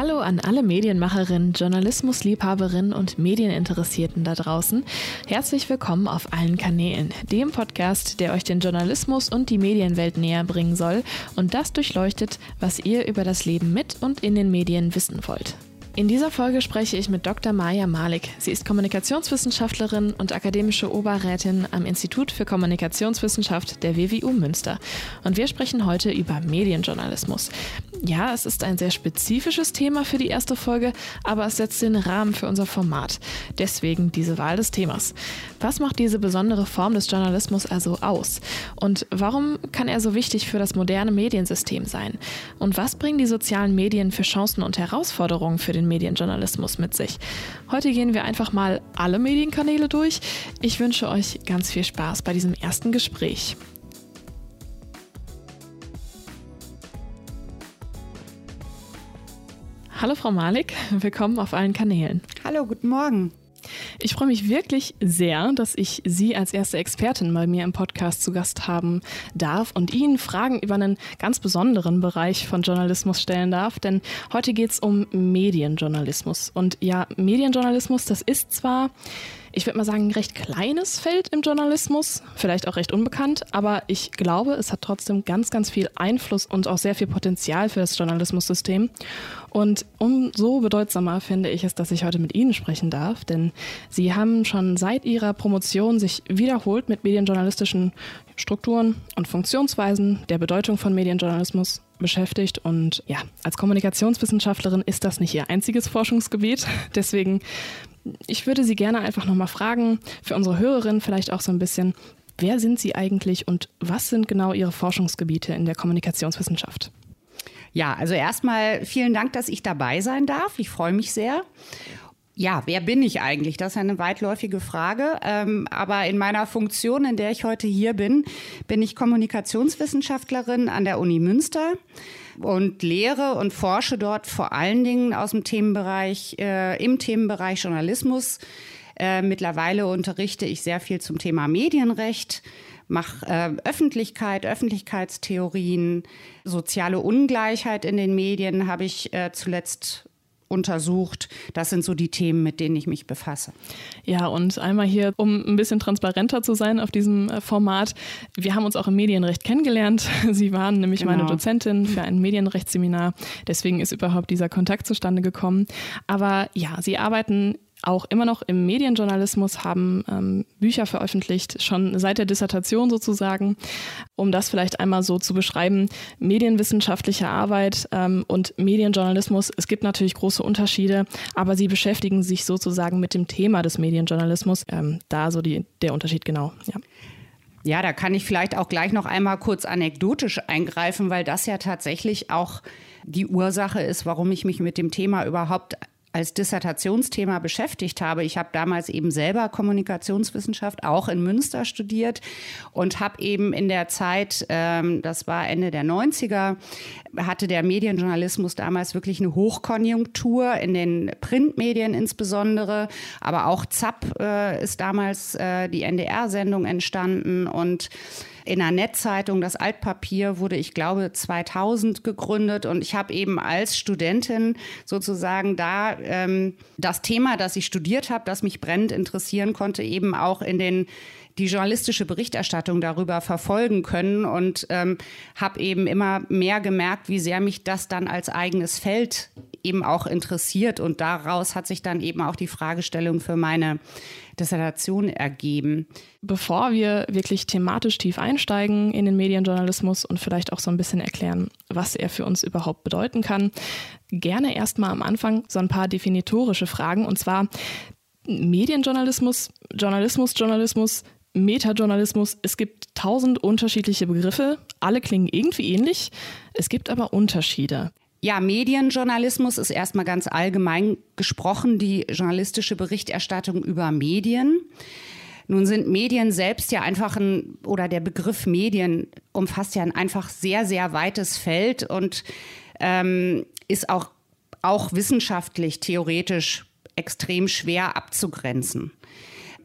Hallo an alle Medienmacherinnen, Journalismusliebhaberinnen und Medieninteressierten da draußen. Herzlich willkommen auf allen Kanälen, dem Podcast, der euch den Journalismus und die Medienwelt näher bringen soll und das durchleuchtet, was ihr über das Leben mit und in den Medien wissen wollt. In dieser Folge spreche ich mit Dr. Maja Malik. Sie ist Kommunikationswissenschaftlerin und akademische Oberrätin am Institut für Kommunikationswissenschaft der WWU Münster. Und wir sprechen heute über Medienjournalismus. Ja, es ist ein sehr spezifisches Thema für die erste Folge, aber es setzt den Rahmen für unser Format. Deswegen diese Wahl des Themas. Was macht diese besondere Form des Journalismus also aus? Und warum kann er so wichtig für das moderne Mediensystem sein? Und was bringen die sozialen Medien für Chancen und Herausforderungen für den Medienjournalismus mit sich. Heute gehen wir einfach mal alle Medienkanäle durch. Ich wünsche euch ganz viel Spaß bei diesem ersten Gespräch. Hallo Frau Malik, willkommen auf allen Kanälen. Hallo, guten Morgen. Ich freue mich wirklich sehr, dass ich Sie als erste Expertin bei mir im Podcast zu Gast haben darf und Ihnen Fragen über einen ganz besonderen Bereich von Journalismus stellen darf. Denn heute geht es um Medienjournalismus. Und ja, Medienjournalismus, das ist zwar ich würde mal sagen, ein recht kleines Feld im Journalismus, vielleicht auch recht unbekannt, aber ich glaube, es hat trotzdem ganz, ganz viel Einfluss und auch sehr viel Potenzial für das Journalismussystem. Und umso bedeutsamer finde ich es, dass ich heute mit Ihnen sprechen darf, denn Sie haben schon seit Ihrer Promotion sich wiederholt mit medienjournalistischen Strukturen und Funktionsweisen der Bedeutung von Medienjournalismus beschäftigt. Und ja, als Kommunikationswissenschaftlerin ist das nicht Ihr einziges Forschungsgebiet. Deswegen ich würde Sie gerne einfach nochmal fragen, für unsere Hörerinnen vielleicht auch so ein bisschen, wer sind Sie eigentlich und was sind genau Ihre Forschungsgebiete in der Kommunikationswissenschaft? Ja, also erstmal vielen Dank, dass ich dabei sein darf. Ich freue mich sehr. Ja, wer bin ich eigentlich? Das ist eine weitläufige Frage. Ähm, aber in meiner Funktion, in der ich heute hier bin, bin ich Kommunikationswissenschaftlerin an der Uni Münster und lehre und forsche dort vor allen Dingen aus dem Themenbereich, äh, im Themenbereich Journalismus. Äh, mittlerweile unterrichte ich sehr viel zum Thema Medienrecht, mache äh, Öffentlichkeit, Öffentlichkeitstheorien, soziale Ungleichheit in den Medien habe ich äh, zuletzt untersucht. Das sind so die Themen, mit denen ich mich befasse. Ja, und einmal hier, um ein bisschen transparenter zu sein auf diesem äh, Format. Wir haben uns auch im Medienrecht kennengelernt. Sie waren nämlich genau. meine Dozentin für ein Medienrechtsseminar. Deswegen ist überhaupt dieser Kontakt zustande gekommen. Aber ja, Sie arbeiten auch immer noch im Medienjournalismus, haben ähm, Bücher veröffentlicht, schon seit der Dissertation sozusagen, um das vielleicht einmal so zu beschreiben. Medienwissenschaftliche Arbeit ähm, und Medienjournalismus, es gibt natürlich große Unterschiede, aber sie beschäftigen sich sozusagen mit dem Thema des Medienjournalismus. Ähm, da so die, der Unterschied genau, ja. Ja, da kann ich vielleicht auch gleich noch einmal kurz anekdotisch eingreifen, weil das ja tatsächlich auch die Ursache ist, warum ich mich mit dem Thema überhaupt als Dissertationsthema beschäftigt habe. Ich habe damals eben selber Kommunikationswissenschaft auch in Münster studiert und habe eben in der Zeit, ähm, das war Ende der 90er, hatte der Medienjournalismus damals wirklich eine Hochkonjunktur in den Printmedien insbesondere, aber auch ZAP äh, ist damals äh, die NDR-Sendung entstanden und in einer Netzzeitung, das Altpapier, wurde, ich glaube, 2000 gegründet. Und ich habe eben als Studentin sozusagen da ähm, das Thema, das ich studiert habe, das mich brennend interessieren konnte, eben auch in den die journalistische Berichterstattung darüber verfolgen können und ähm, habe eben immer mehr gemerkt, wie sehr mich das dann als eigenes Feld eben auch interessiert. Und daraus hat sich dann eben auch die Fragestellung für meine Dissertation ergeben. Bevor wir wirklich thematisch tief einsteigen in den Medienjournalismus und vielleicht auch so ein bisschen erklären, was er für uns überhaupt bedeuten kann, gerne erstmal am Anfang so ein paar definitorische Fragen. Und zwar Medienjournalismus, Journalismus, Journalismus, Metajournalismus. Es gibt tausend unterschiedliche Begriffe. Alle klingen irgendwie ähnlich. Es gibt aber Unterschiede. Ja, Medienjournalismus ist erstmal ganz allgemein gesprochen die journalistische Berichterstattung über Medien. Nun sind Medien selbst ja einfach ein, oder der Begriff Medien umfasst ja ein einfach sehr, sehr weites Feld und ähm, ist auch, auch wissenschaftlich, theoretisch extrem schwer abzugrenzen.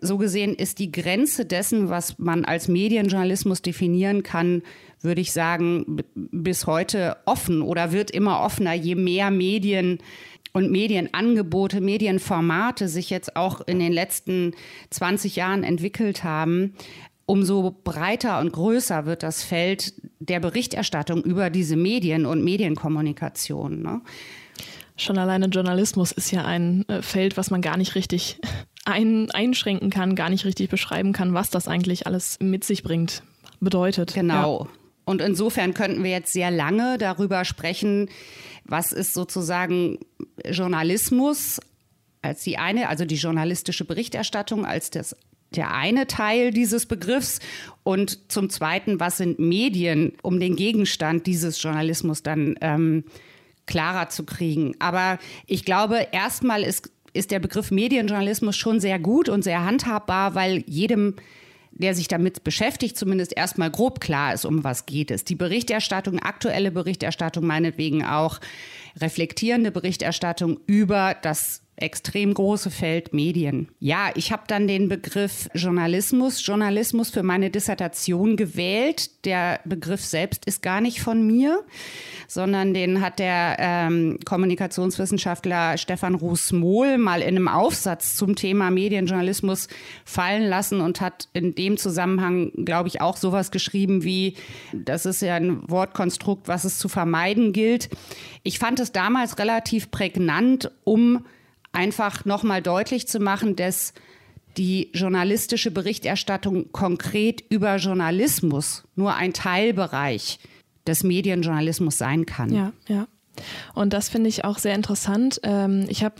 So gesehen ist die Grenze dessen, was man als Medienjournalismus definieren kann, würde ich sagen, bis heute offen oder wird immer offener, je mehr Medien und Medienangebote, Medienformate sich jetzt auch in den letzten 20 Jahren entwickelt haben, umso breiter und größer wird das Feld der Berichterstattung über diese Medien und Medienkommunikation. Ne? Schon alleine Journalismus ist ja ein äh, Feld, was man gar nicht richtig ein, einschränken kann, gar nicht richtig beschreiben kann, was das eigentlich alles mit sich bringt, bedeutet. Genau. Ja. Und insofern könnten wir jetzt sehr lange darüber sprechen, was ist sozusagen Journalismus als die eine, also die journalistische Berichterstattung als das der eine Teil dieses Begriffs und zum Zweiten, was sind Medien, um den Gegenstand dieses Journalismus dann ähm, klarer zu kriegen. Aber ich glaube, erstmal ist, ist der Begriff Medienjournalismus schon sehr gut und sehr handhabbar, weil jedem der sich damit beschäftigt, zumindest erstmal grob klar ist, um was geht es. Die Berichterstattung, aktuelle Berichterstattung, meinetwegen auch reflektierende Berichterstattung über das extrem große Feld Medien. Ja, ich habe dann den Begriff Journalismus, Journalismus für meine Dissertation gewählt. Der Begriff selbst ist gar nicht von mir, sondern den hat der ähm, Kommunikationswissenschaftler Stefan Ruß-Mohl mal in einem Aufsatz zum Thema Medienjournalismus fallen lassen und hat in dem Zusammenhang, glaube ich, auch sowas geschrieben wie, das ist ja ein Wortkonstrukt, was es zu vermeiden gilt. Ich fand es damals relativ prägnant, um einfach nochmal deutlich zu machen, dass die journalistische Berichterstattung konkret über Journalismus nur ein Teilbereich des Medienjournalismus sein kann. Ja, ja. Und das finde ich auch sehr interessant. Ähm, ich habe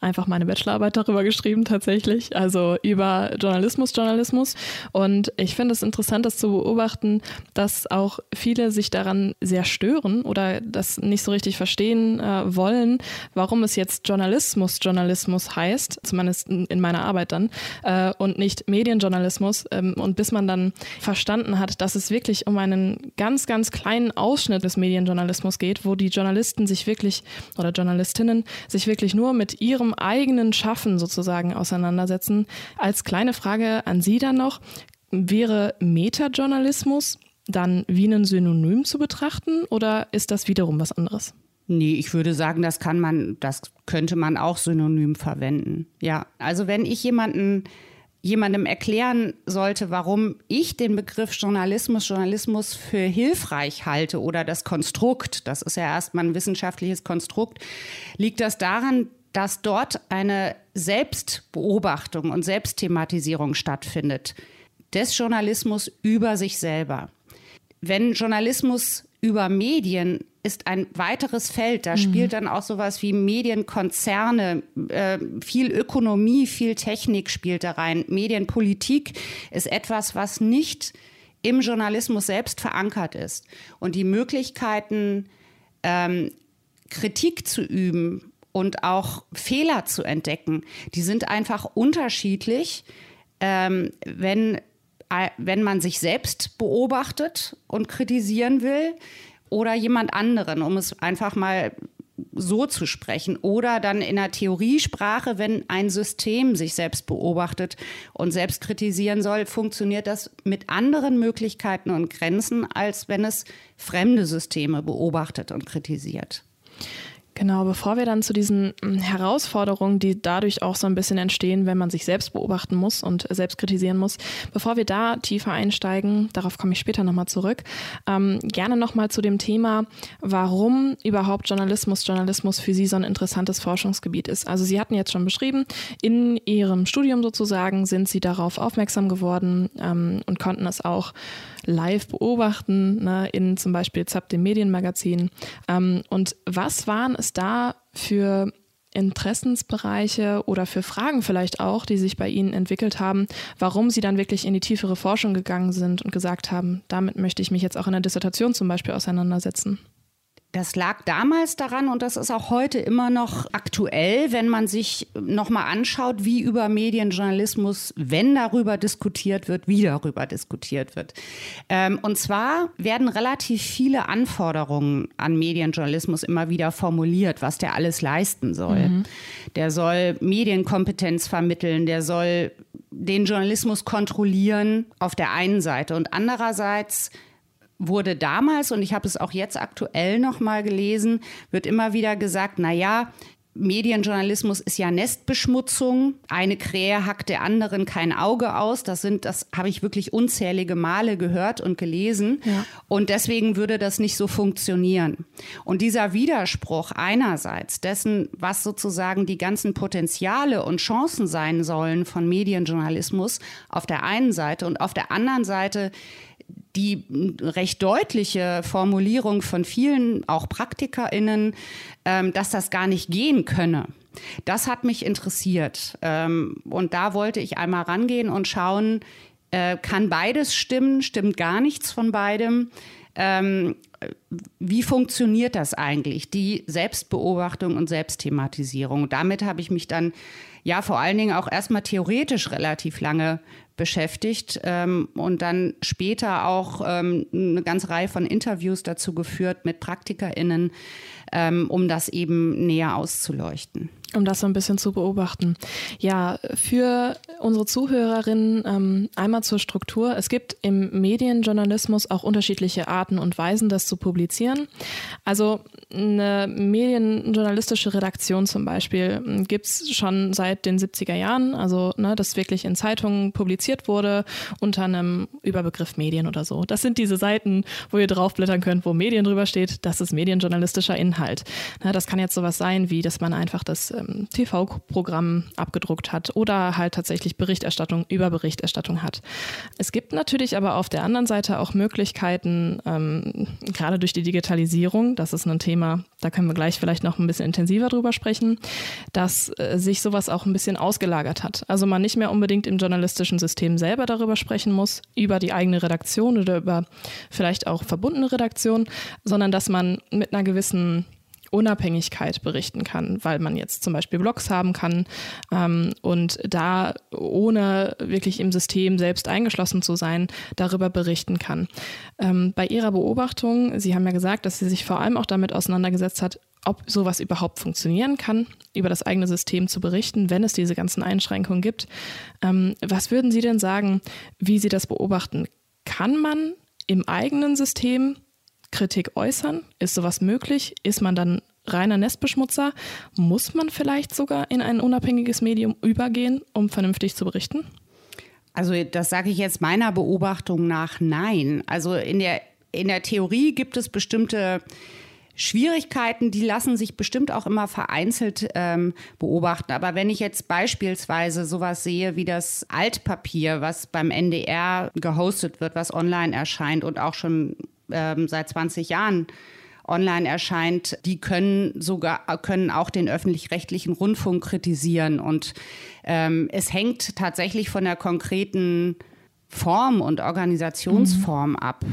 einfach meine Bachelorarbeit darüber geschrieben tatsächlich, also über Journalismus, Journalismus. Und ich finde es interessant, das zu beobachten, dass auch viele sich daran sehr stören oder das nicht so richtig verstehen äh, wollen, warum es jetzt Journalismus, Journalismus heißt, zumindest in meiner Arbeit dann, äh, und nicht Medienjournalismus. Ähm, und bis man dann verstanden hat, dass es wirklich um einen ganz, ganz kleinen Ausschnitt des Medienjournalismus geht, wo die Journalisten sich wirklich oder Journalistinnen sich wirklich nur mit ihrem eigenen Schaffen sozusagen auseinandersetzen. Als kleine Frage an Sie dann noch, wäre Metajournalismus dann wie ein Synonym zu betrachten oder ist das wiederum was anderes? Nee, ich würde sagen, das kann man, das könnte man auch synonym verwenden. Ja, also wenn ich jemanden jemandem erklären sollte, warum ich den Begriff Journalismus, Journalismus für hilfreich halte oder das Konstrukt, das ist ja erstmal ein wissenschaftliches Konstrukt, liegt das daran, dass dort eine Selbstbeobachtung und Selbstthematisierung stattfindet des Journalismus über sich selber. Wenn Journalismus über Medien ist ein weiteres Feld. Da mhm. spielt dann auch sowas wie Medienkonzerne, äh, viel Ökonomie, viel Technik spielt da rein. Medienpolitik ist etwas, was nicht im Journalismus selbst verankert ist. Und die Möglichkeiten, ähm, Kritik zu üben und auch Fehler zu entdecken, die sind einfach unterschiedlich, ähm, wenn, äh, wenn man sich selbst beobachtet und kritisieren will oder jemand anderen, um es einfach mal so zu sprechen. Oder dann in der Theoriesprache, wenn ein System sich selbst beobachtet und selbst kritisieren soll, funktioniert das mit anderen Möglichkeiten und Grenzen, als wenn es fremde Systeme beobachtet und kritisiert. Genau, bevor wir dann zu diesen hm, Herausforderungen, die dadurch auch so ein bisschen entstehen, wenn man sich selbst beobachten muss und selbst kritisieren muss, bevor wir da tiefer einsteigen, darauf komme ich später nochmal zurück, ähm, gerne nochmal zu dem Thema, warum überhaupt Journalismus, Journalismus für Sie so ein interessantes Forschungsgebiet ist. Also Sie hatten jetzt schon beschrieben, in Ihrem Studium sozusagen sind Sie darauf aufmerksam geworden ähm, und konnten es auch live beobachten, ne, in zum Beispiel ZAP, dem Medienmagazin. Ähm, und was waren es da für Interessensbereiche oder für Fragen vielleicht auch, die sich bei Ihnen entwickelt haben, warum Sie dann wirklich in die tiefere Forschung gegangen sind und gesagt haben, damit möchte ich mich jetzt auch in der Dissertation zum Beispiel auseinandersetzen? Das lag damals daran und das ist auch heute immer noch aktuell, wenn man sich nochmal anschaut, wie über Medienjournalismus, wenn darüber diskutiert wird, wie darüber diskutiert wird. Ähm, und zwar werden relativ viele Anforderungen an Medienjournalismus immer wieder formuliert, was der alles leisten soll. Mhm. Der soll Medienkompetenz vermitteln, der soll den Journalismus kontrollieren auf der einen Seite und andererseits wurde damals, und ich habe es auch jetzt aktuell noch mal gelesen, wird immer wieder gesagt, na ja, Medienjournalismus ist ja Nestbeschmutzung. Eine Krähe hackt der anderen kein Auge aus. Das sind, das habe ich wirklich unzählige Male gehört und gelesen. Ja. Und deswegen würde das nicht so funktionieren. Und dieser Widerspruch einerseits dessen, was sozusagen die ganzen Potenziale und Chancen sein sollen von Medienjournalismus auf der einen Seite und auf der anderen Seite die recht deutliche Formulierung von vielen, auch PraktikerInnen, ähm, dass das gar nicht gehen könne. Das hat mich interessiert. Ähm, und da wollte ich einmal rangehen und schauen, äh, kann beides stimmen, stimmt gar nichts von beidem. Ähm, wie funktioniert das eigentlich, die Selbstbeobachtung und Selbstthematisierung? Damit habe ich mich dann ja vor allen Dingen auch erstmal theoretisch relativ lange beschäftigt ähm, und dann später auch ähm, eine ganze Reihe von Interviews dazu geführt mit PraktikerInnen, ähm, um das eben näher auszuleuchten. Um das so ein bisschen zu beobachten. Ja, für unsere Zuhörerinnen ähm, einmal zur Struktur. Es gibt im Medienjournalismus auch unterschiedliche Arten und Weisen, das zu publizieren. Also eine medienjournalistische Redaktion zum Beispiel hm, gibt es schon seit den 70er Jahren, also ne, das wirklich in Zeitungen publiziert wurde unter einem Überbegriff Medien oder so. Das sind diese Seiten, wo ihr draufblättern könnt, wo Medien drüber steht. Das ist medienjournalistischer Inhalt. Ne, das kann jetzt sowas sein, wie dass man einfach das ähm, TV-Programm abgedruckt hat oder halt tatsächlich Berichterstattung über Berichterstattung hat. Es gibt natürlich aber auf der anderen Seite auch Möglichkeiten, ähm, gerade durch die Digitalisierung, das ist ein Thema, da können wir gleich vielleicht noch ein bisschen intensiver drüber sprechen, dass äh, sich sowas auch ein bisschen ausgelagert hat. Also man nicht mehr unbedingt im journalistischen System selber darüber sprechen muss, über die eigene Redaktion oder über vielleicht auch verbundene Redaktion, sondern dass man mit einer gewissen Unabhängigkeit berichten kann, weil man jetzt zum Beispiel Blogs haben kann ähm, und da ohne wirklich im System selbst eingeschlossen zu sein, darüber berichten kann. Ähm, bei Ihrer Beobachtung, Sie haben ja gesagt, dass sie sich vor allem auch damit auseinandergesetzt hat, ob sowas überhaupt funktionieren kann, über das eigene System zu berichten, wenn es diese ganzen Einschränkungen gibt. Ähm, was würden Sie denn sagen, wie Sie das beobachten? Kann man im eigenen System Kritik äußern? Ist sowas möglich? Ist man dann reiner Nestbeschmutzer? Muss man vielleicht sogar in ein unabhängiges Medium übergehen, um vernünftig zu berichten? Also das sage ich jetzt meiner Beobachtung nach nein. Also in der, in der Theorie gibt es bestimmte Schwierigkeiten, die lassen sich bestimmt auch immer vereinzelt ähm, beobachten. Aber wenn ich jetzt beispielsweise sowas sehe wie das Altpapier, was beim NDR gehostet wird, was online erscheint und auch schon ähm, seit 20 Jahren online erscheint, die können sogar können auch den öffentlich-rechtlichen Rundfunk kritisieren und ähm, es hängt tatsächlich von der konkreten Form und Organisationsform mhm. ab.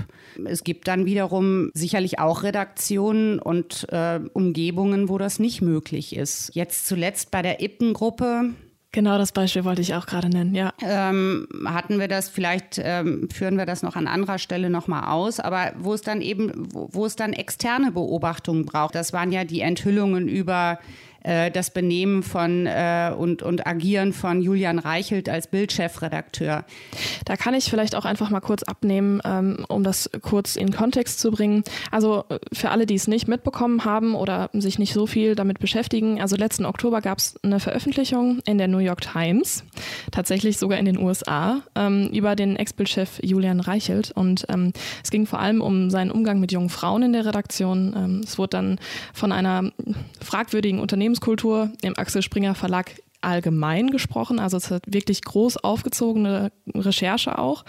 Es gibt dann wiederum sicherlich auch Redaktionen und äh, Umgebungen, wo das nicht möglich ist. Jetzt zuletzt bei der Ippen-Gruppe Genau das Beispiel wollte ich auch gerade nennen, ja. Ähm, hatten wir das, vielleicht ähm, führen wir das noch an anderer Stelle nochmal aus, aber wo es dann eben, wo, wo es dann externe Beobachtungen braucht, das waren ja die Enthüllungen über äh, das Benehmen von äh, und, und Agieren von Julian Reichelt als Bildchefredakteur. Da kann ich vielleicht auch einfach mal kurz abnehmen, ähm, um das kurz in Kontext zu bringen. Also äh, für alle, die es nicht mitbekommen haben oder sich nicht so viel damit beschäftigen, also letzten Oktober gab es eine Veröffentlichung in der New York Times, tatsächlich sogar in den USA, ähm, über den Ex-Bildchef Julian Reichelt. Und ähm, es ging vor allem um seinen Umgang mit jungen Frauen in der Redaktion. Ähm, es wurde dann von einer fragwürdigen Unternehmens Unternehmenskultur im Axel Springer Verlag allgemein gesprochen. Also es hat wirklich groß aufgezogene Recherche auch.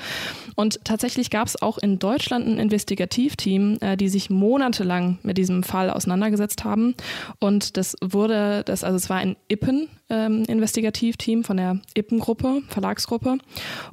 Und tatsächlich gab es auch in Deutschland ein Investigativteam, äh, die sich monatelang mit diesem Fall auseinandergesetzt haben. Und das wurde, das, also es war ein Ippen-Investigativteam ähm, von der Ippen-Gruppe, Verlagsgruppe.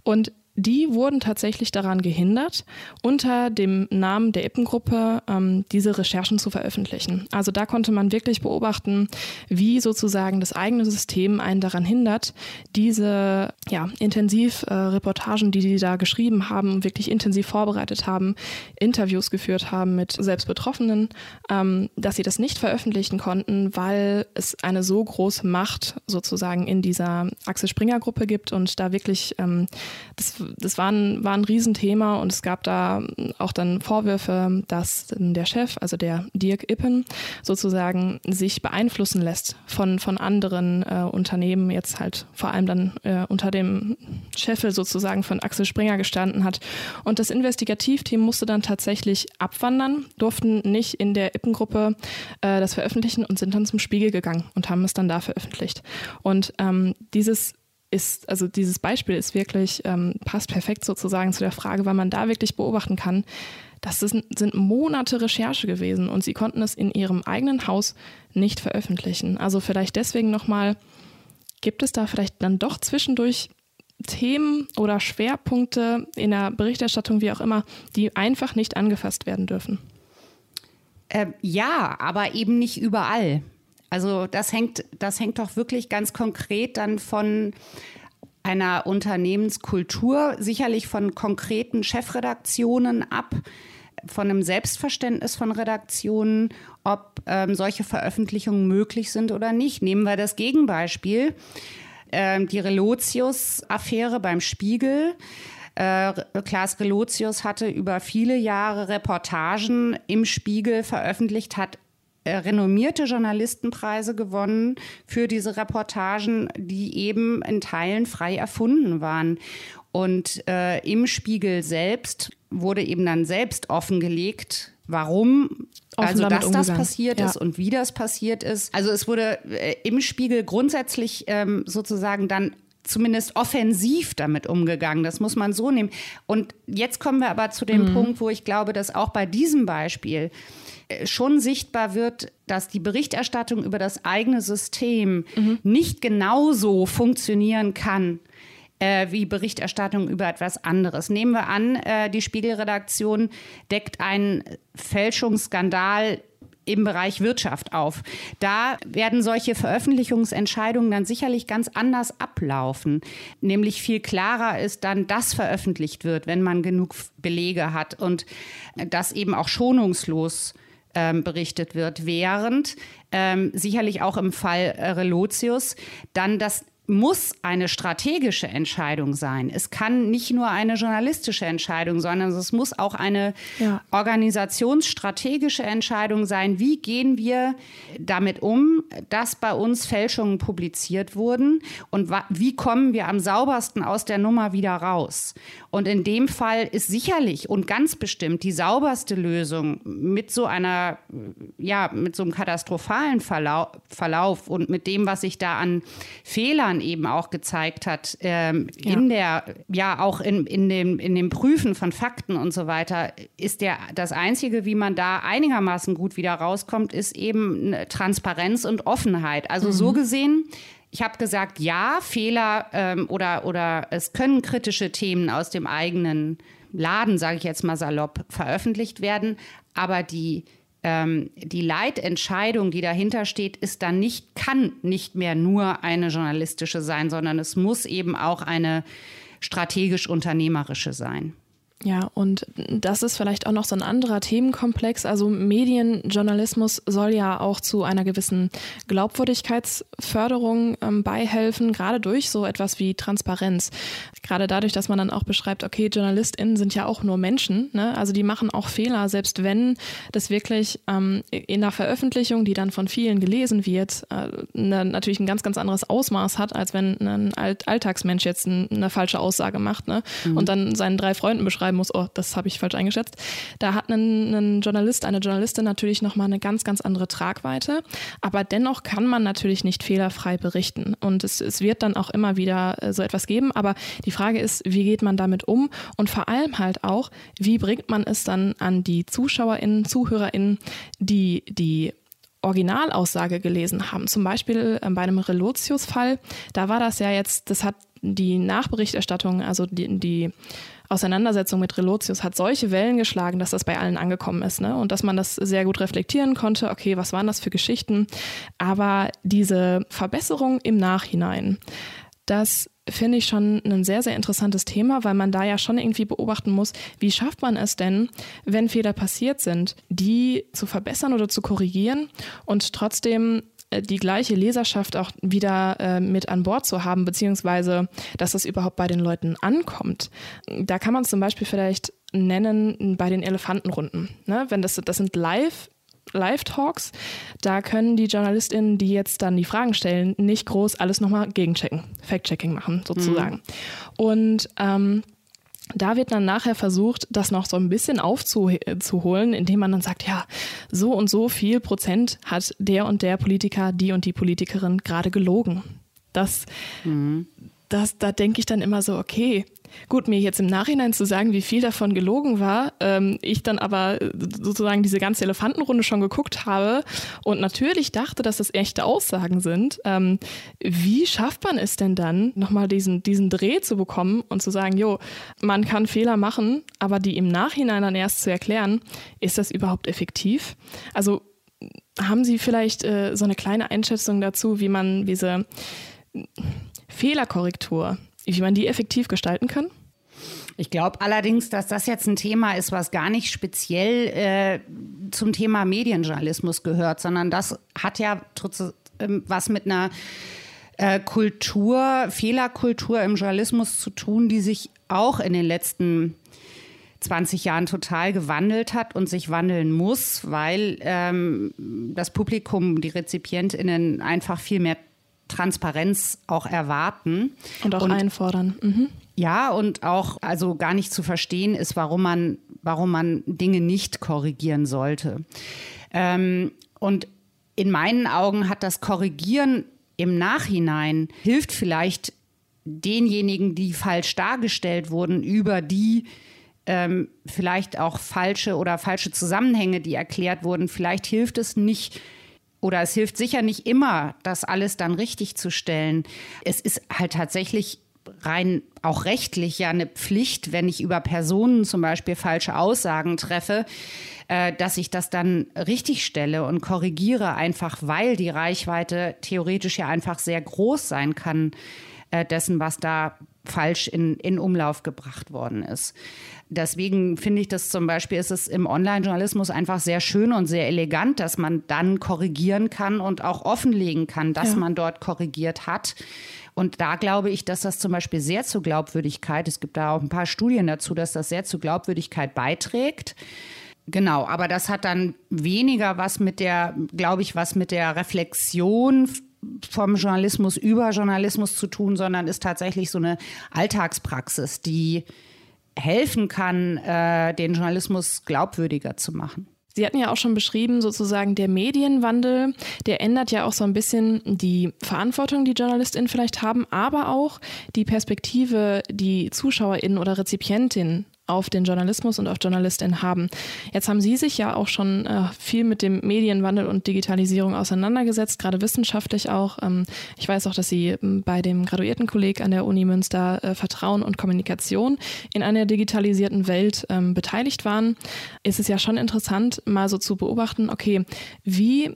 Und die wurden tatsächlich daran gehindert, unter dem Namen der Ippengruppe ähm, diese Recherchen zu veröffentlichen. Also da konnte man wirklich beobachten, wie sozusagen das eigene System einen daran hindert, diese ja, Intensivreportagen, äh, die sie da geschrieben haben, wirklich intensiv vorbereitet haben, Interviews geführt haben mit selbst Betroffenen, ähm, dass sie das nicht veröffentlichen konnten, weil es eine so große Macht sozusagen in dieser Axel Springer Gruppe gibt und da wirklich ähm, das das war ein, war ein Riesenthema und es gab da auch dann Vorwürfe, dass der Chef, also der Dirk Ippen, sozusagen sich beeinflussen lässt von, von anderen äh, Unternehmen, jetzt halt vor allem dann äh, unter dem Scheffel sozusagen von Axel Springer gestanden hat. Und das Investigativteam musste dann tatsächlich abwandern, durften nicht in der Ippen-Gruppe äh, das veröffentlichen und sind dann zum Spiegel gegangen und haben es dann da veröffentlicht. Und ähm, dieses ist, also dieses Beispiel ist wirklich, ähm, passt perfekt sozusagen zu der Frage, weil man da wirklich beobachten kann, das sind Monate Recherche gewesen und sie konnten es in ihrem eigenen Haus nicht veröffentlichen. Also vielleicht deswegen nochmal, gibt es da vielleicht dann doch zwischendurch Themen oder Schwerpunkte in der Berichterstattung, wie auch immer, die einfach nicht angefasst werden dürfen? Äh, ja, aber eben nicht überall. Also das hängt, das hängt doch wirklich ganz konkret dann von einer Unternehmenskultur, sicherlich von konkreten Chefredaktionen ab, von einem Selbstverständnis von Redaktionen, ob ähm, solche Veröffentlichungen möglich sind oder nicht. Nehmen wir das Gegenbeispiel, äh, die Relotius-Affäre beim Spiegel. Äh, Klaas Relotius hatte über viele Jahre Reportagen im Spiegel veröffentlicht, hat äh, renommierte Journalistenpreise gewonnen für diese Reportagen, die eben in Teilen frei erfunden waren. Und äh, im Spiegel selbst wurde eben dann selbst offengelegt, warum Offen also dass umgegangen. das passiert ja. ist und wie das passiert ist. Also es wurde äh, im Spiegel grundsätzlich ähm, sozusagen dann zumindest offensiv damit umgegangen. Das muss man so nehmen. Und jetzt kommen wir aber zu dem mhm. Punkt, wo ich glaube, dass auch bei diesem Beispiel schon sichtbar wird, dass die Berichterstattung über das eigene System mhm. nicht genauso funktionieren kann äh, wie Berichterstattung über etwas anderes. Nehmen wir an, äh, die Spiegelredaktion deckt einen Fälschungsskandal im Bereich Wirtschaft auf. Da werden solche Veröffentlichungsentscheidungen dann sicherlich ganz anders ablaufen. Nämlich viel klarer ist dann, dass veröffentlicht wird, wenn man genug Belege hat und das eben auch schonungslos ähm, berichtet wird, während ähm, sicherlich auch im Fall äh, Relotius dann das muss eine strategische Entscheidung sein. Es kann nicht nur eine journalistische Entscheidung, sondern es muss auch eine ja. organisationsstrategische Entscheidung sein. Wie gehen wir damit um, dass bei uns Fälschungen publiziert wurden und wie kommen wir am saubersten aus der Nummer wieder raus? Und in dem Fall ist sicherlich und ganz bestimmt die sauberste Lösung mit so einer, ja, mit so einem katastrophalen Verlauf, Verlauf und mit dem, was sich da an Fehlern eben auch gezeigt hat, ähm, ja. in der, ja, auch in, in, dem, in dem Prüfen von Fakten und so weiter, ist der, das Einzige, wie man da einigermaßen gut wieder rauskommt, ist eben Transparenz und Offenheit. Also mhm. so gesehen, ich habe gesagt, ja, Fehler ähm, oder, oder es können kritische Themen aus dem eigenen Laden, sage ich jetzt mal salopp, veröffentlicht werden, aber die ähm, die Leitentscheidung, die dahinter steht, ist dann nicht, kann nicht mehr nur eine journalistische sein, sondern es muss eben auch eine strategisch-unternehmerische sein. Ja, und das ist vielleicht auch noch so ein anderer Themenkomplex. Also Medienjournalismus soll ja auch zu einer gewissen Glaubwürdigkeitsförderung ähm, beihelfen, gerade durch so etwas wie Transparenz. Gerade dadurch, dass man dann auch beschreibt, okay, JournalistInnen sind ja auch nur Menschen, ne? also die machen auch Fehler, selbst wenn das wirklich ähm, in der Veröffentlichung, die dann von vielen gelesen wird, äh, ne, natürlich ein ganz, ganz anderes Ausmaß hat, als wenn ein Alt Alltagsmensch jetzt ein, eine falsche Aussage macht ne? Mhm. und dann seinen drei Freunden beschreibt, schreiben muss, oh, das habe ich falsch eingeschätzt. Da hat ein, ein Journalist, eine Journalistin natürlich nochmal eine ganz, ganz andere Tragweite. Aber dennoch kann man natürlich nicht fehlerfrei berichten. Und es, es wird dann auch immer wieder äh, so etwas geben. Aber die Frage ist, wie geht man damit um? Und vor allem halt auch, wie bringt man es dann an die ZuschauerInnen, ZuhörerInnen, die die Originalaussage gelesen haben. Zum Beispiel äh, bei einem Relotius-Fall, da war das ja jetzt, das hat die Nachberichterstattung, also die, die Auseinandersetzung mit Relotius hat solche Wellen geschlagen, dass das bei allen angekommen ist ne? und dass man das sehr gut reflektieren konnte. Okay, was waren das für Geschichten? Aber diese Verbesserung im Nachhinein, das finde ich schon ein sehr, sehr interessantes Thema, weil man da ja schon irgendwie beobachten muss, wie schafft man es denn, wenn Fehler passiert sind, die zu verbessern oder zu korrigieren und trotzdem die gleiche Leserschaft auch wieder äh, mit an Bord zu haben, beziehungsweise dass es überhaupt bei den Leuten ankommt. Da kann man zum Beispiel vielleicht nennen bei den Elefantenrunden. Ne? Wenn das, das sind live Live-Talks. Da können die JournalistInnen, die jetzt dann die Fragen stellen, nicht groß alles nochmal gegenchecken, Fact-Checking machen sozusagen. Mhm. Und ähm, da wird dann nachher versucht, das noch so ein bisschen aufzuholen, indem man dann sagt, ja, so und so viel Prozent hat der und der Politiker, die und die Politikerin gerade gelogen. Das, mhm. Das, da denke ich dann immer so, okay, Gut, mir jetzt im Nachhinein zu sagen, wie viel davon gelogen war, ähm, ich dann aber äh, sozusagen diese ganze Elefantenrunde schon geguckt habe und natürlich dachte, dass das echte Aussagen sind. Ähm, wie schafft man es denn dann, nochmal diesen, diesen Dreh zu bekommen und zu sagen, jo, man kann Fehler machen, aber die im Nachhinein dann erst zu erklären, ist das überhaupt effektiv? Also haben Sie vielleicht äh, so eine kleine Einschätzung dazu, wie man diese Fehlerkorrektur wie man die effektiv gestalten kann? Ich glaube allerdings, dass das jetzt ein Thema ist, was gar nicht speziell äh, zum Thema Medienjournalismus gehört, sondern das hat ja ähm, was mit einer äh, Kultur, Fehlerkultur im Journalismus zu tun, die sich auch in den letzten 20 Jahren total gewandelt hat und sich wandeln muss, weil ähm, das Publikum, die RezipientInnen einfach viel mehr Transparenz auch erwarten. Und auch und, einfordern. Mhm. Ja, und auch also gar nicht zu verstehen ist, warum man, warum man Dinge nicht korrigieren sollte. Ähm, und in meinen Augen hat das Korrigieren im Nachhinein hilft vielleicht denjenigen, die falsch dargestellt wurden, über die ähm, vielleicht auch falsche oder falsche Zusammenhänge, die erklärt wurden. Vielleicht hilft es nicht, oder es hilft sicher nicht immer, das alles dann richtig zu stellen. Es ist halt tatsächlich rein auch rechtlich ja eine Pflicht, wenn ich über Personen zum Beispiel falsche Aussagen treffe, äh, dass ich das dann richtig stelle und korrigiere, einfach weil die Reichweite theoretisch ja einfach sehr groß sein kann äh, dessen, was da falsch in, in Umlauf gebracht worden ist. Deswegen finde ich das zum Beispiel, ist es im Online-Journalismus einfach sehr schön und sehr elegant, dass man dann korrigieren kann und auch offenlegen kann, dass ja. man dort korrigiert hat. Und da glaube ich, dass das zum Beispiel sehr zur Glaubwürdigkeit, es gibt da auch ein paar Studien dazu, dass das sehr zur Glaubwürdigkeit beiträgt. Genau, aber das hat dann weniger was mit der, glaube ich, was mit der Reflexion vom Journalismus über Journalismus zu tun, sondern ist tatsächlich so eine Alltagspraxis, die helfen kann, äh, den Journalismus glaubwürdiger zu machen. Sie hatten ja auch schon beschrieben, sozusagen der Medienwandel, der ändert ja auch so ein bisschen die Verantwortung, die JournalistInnen vielleicht haben, aber auch die Perspektive, die ZuschauerInnen oder RezipientInnen auf den Journalismus und auf JournalistInnen haben. Jetzt haben Sie sich ja auch schon äh, viel mit dem Medienwandel und Digitalisierung auseinandergesetzt, gerade wissenschaftlich auch. Ähm, ich weiß auch, dass Sie ähm, bei dem Graduiertenkolleg an der Uni Münster äh, Vertrauen und Kommunikation in einer digitalisierten Welt ähm, beteiligt waren. Ist es ja schon interessant, mal so zu beobachten, okay, wie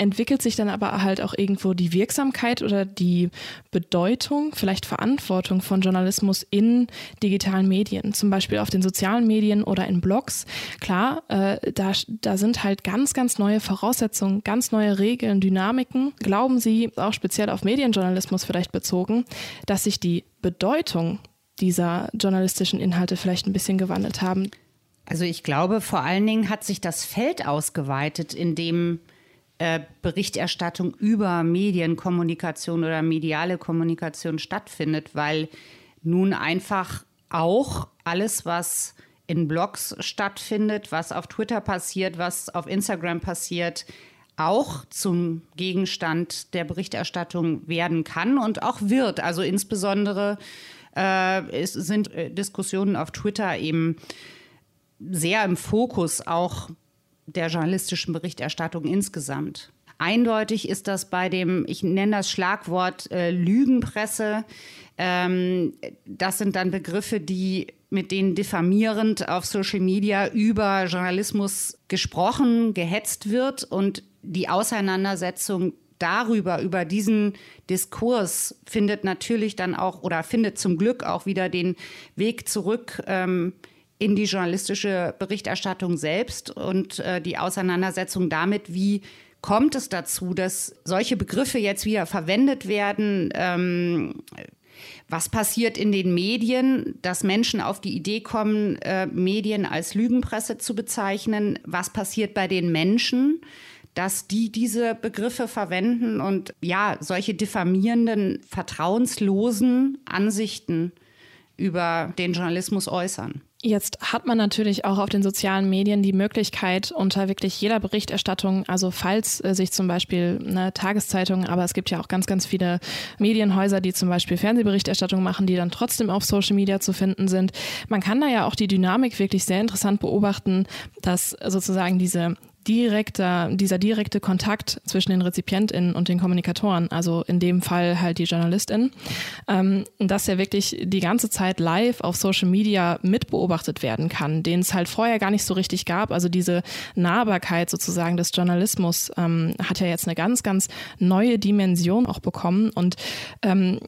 entwickelt sich dann aber halt auch irgendwo die Wirksamkeit oder die Bedeutung, vielleicht Verantwortung von Journalismus in digitalen Medien, zum Beispiel auf den sozialen Medien oder in Blogs. Klar, äh, da, da sind halt ganz, ganz neue Voraussetzungen, ganz neue Regeln, Dynamiken. Glauben Sie, auch speziell auf Medienjournalismus vielleicht bezogen, dass sich die Bedeutung dieser journalistischen Inhalte vielleicht ein bisschen gewandelt haben? Also ich glaube, vor allen Dingen hat sich das Feld ausgeweitet, in dem äh, Berichterstattung über Medienkommunikation oder mediale Kommunikation stattfindet, weil nun einfach auch alles, was in Blogs stattfindet, was auf Twitter passiert, was auf Instagram passiert, auch zum Gegenstand der Berichterstattung werden kann und auch wird. Also insbesondere äh, sind äh, Diskussionen auf Twitter eben sehr im Fokus auch der journalistischen Berichterstattung insgesamt. Eindeutig ist das bei dem, ich nenne das Schlagwort äh, Lügenpresse. Ähm, das sind dann Begriffe, die mit denen diffamierend auf Social Media über Journalismus gesprochen, gehetzt wird und die Auseinandersetzung darüber, über diesen Diskurs findet natürlich dann auch oder findet zum Glück auch wieder den Weg zurück ähm, in die journalistische Berichterstattung selbst und äh, die Auseinandersetzung damit, wie kommt es dazu, dass solche Begriffe jetzt wieder verwendet werden. Ähm, was passiert in den Medien, dass Menschen auf die Idee kommen, äh, Medien als Lügenpresse zu bezeichnen? Was passiert bei den Menschen? dass die diese Begriffe verwenden und ja, solche diffamierenden, vertrauenslosen Ansichten über den Journalismus äußern. Jetzt hat man natürlich auch auf den sozialen Medien die Möglichkeit, unter wirklich jeder Berichterstattung, also falls äh, sich zum Beispiel eine Tageszeitung, aber es gibt ja auch ganz, ganz viele Medienhäuser, die zum Beispiel Fernsehberichterstattung machen, die dann trotzdem auf Social Media zu finden sind. Man kann da ja auch die Dynamik wirklich sehr interessant beobachten, dass sozusagen diese direkter, dieser direkte Kontakt zwischen den RezipientInnen und den Kommunikatoren, also in dem Fall halt die JournalistInnen, ähm, dass er wirklich die ganze Zeit live auf Social Media mitbeobachtet werden kann, den es halt vorher gar nicht so richtig gab. Also diese Nahbarkeit sozusagen des Journalismus ähm, hat ja jetzt eine ganz, ganz neue Dimension auch bekommen und ähm,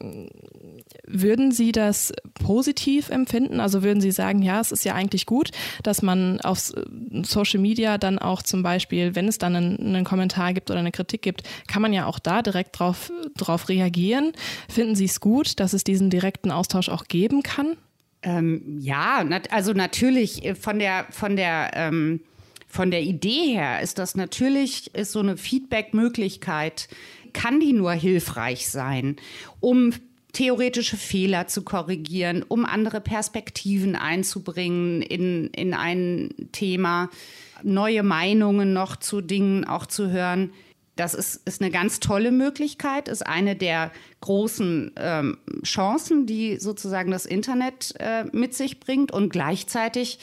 würden Sie das positiv empfinden? Also würden Sie sagen, ja, es ist ja eigentlich gut, dass man auf Social Media dann auch zum Beispiel, wenn es dann einen, einen Kommentar gibt oder eine Kritik gibt, kann man ja auch da direkt drauf, drauf reagieren. Finden Sie es gut, dass es diesen direkten Austausch auch geben kann? Ähm, ja, also natürlich äh, von der, von der, ähm, von der Idee her ist das natürlich, ist so eine Feedback-Möglichkeit, kann die nur hilfreich sein, um theoretische Fehler zu korrigieren, um andere Perspektiven einzubringen in, in ein Thema, neue Meinungen noch zu Dingen auch zu hören. Das ist, ist eine ganz tolle Möglichkeit, ist eine der großen ähm, Chancen, die sozusagen das Internet äh, mit sich bringt. Und gleichzeitig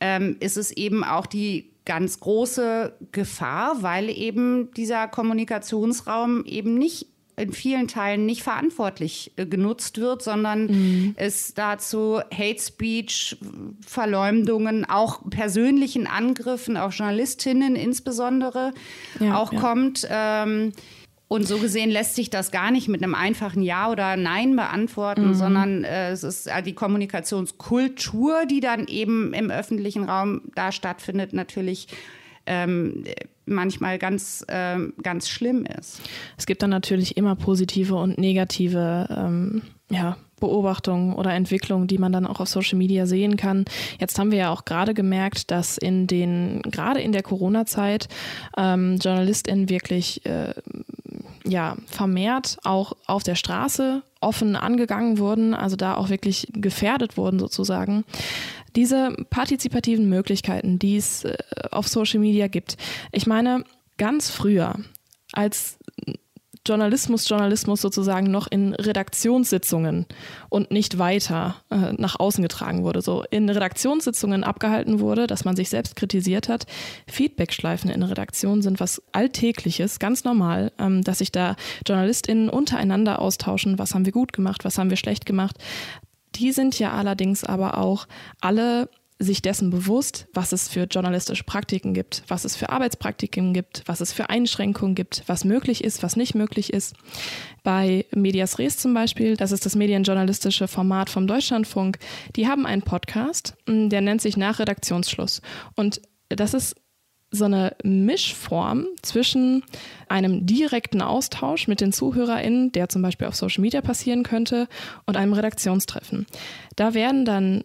ähm, ist es eben auch die ganz große Gefahr, weil eben dieser Kommunikationsraum eben nicht in vielen Teilen nicht verantwortlich äh, genutzt wird, sondern mhm. es dazu Hate Speech, Verleumdungen, auch persönlichen Angriffen auf Journalistinnen insbesondere ja, auch ja. kommt. Ähm, und so gesehen lässt sich das gar nicht mit einem einfachen Ja oder Nein beantworten, mhm. sondern äh, es ist äh, die Kommunikationskultur, die dann eben im öffentlichen Raum da stattfindet, natürlich ähm, manchmal ganz, ähm, ganz schlimm ist. Es gibt dann natürlich immer positive und negative ähm, ja, Beobachtungen oder Entwicklungen, die man dann auch auf Social Media sehen kann. Jetzt haben wir ja auch gerade gemerkt, dass in den, gerade in der Corona-Zeit, ähm, JournalistInnen wirklich äh, ja, vermehrt auch auf der Straße offen angegangen wurden, also da auch wirklich gefährdet wurden sozusagen. Diese partizipativen Möglichkeiten, die es äh, auf Social Media gibt. Ich meine, ganz früher, als Journalismus, Journalismus sozusagen noch in Redaktionssitzungen und nicht weiter äh, nach außen getragen wurde, so in Redaktionssitzungen abgehalten wurde, dass man sich selbst kritisiert hat. Feedbackschleifen in Redaktionen sind was Alltägliches, ganz normal, ähm, dass sich da JournalistInnen untereinander austauschen, was haben wir gut gemacht, was haben wir schlecht gemacht. Die sind ja allerdings aber auch alle sich dessen bewusst, was es für journalistische Praktiken gibt, was es für Arbeitspraktiken gibt, was es für Einschränkungen gibt, was möglich ist, was nicht möglich ist. Bei Medias Res zum Beispiel, das ist das medienjournalistische Format vom Deutschlandfunk, die haben einen Podcast, der nennt sich Nach Redaktionsschluss. Und das ist so eine Mischform zwischen einem direkten Austausch mit den ZuhörerInnen, der zum Beispiel auf Social Media passieren könnte, und einem Redaktionstreffen. Da werden dann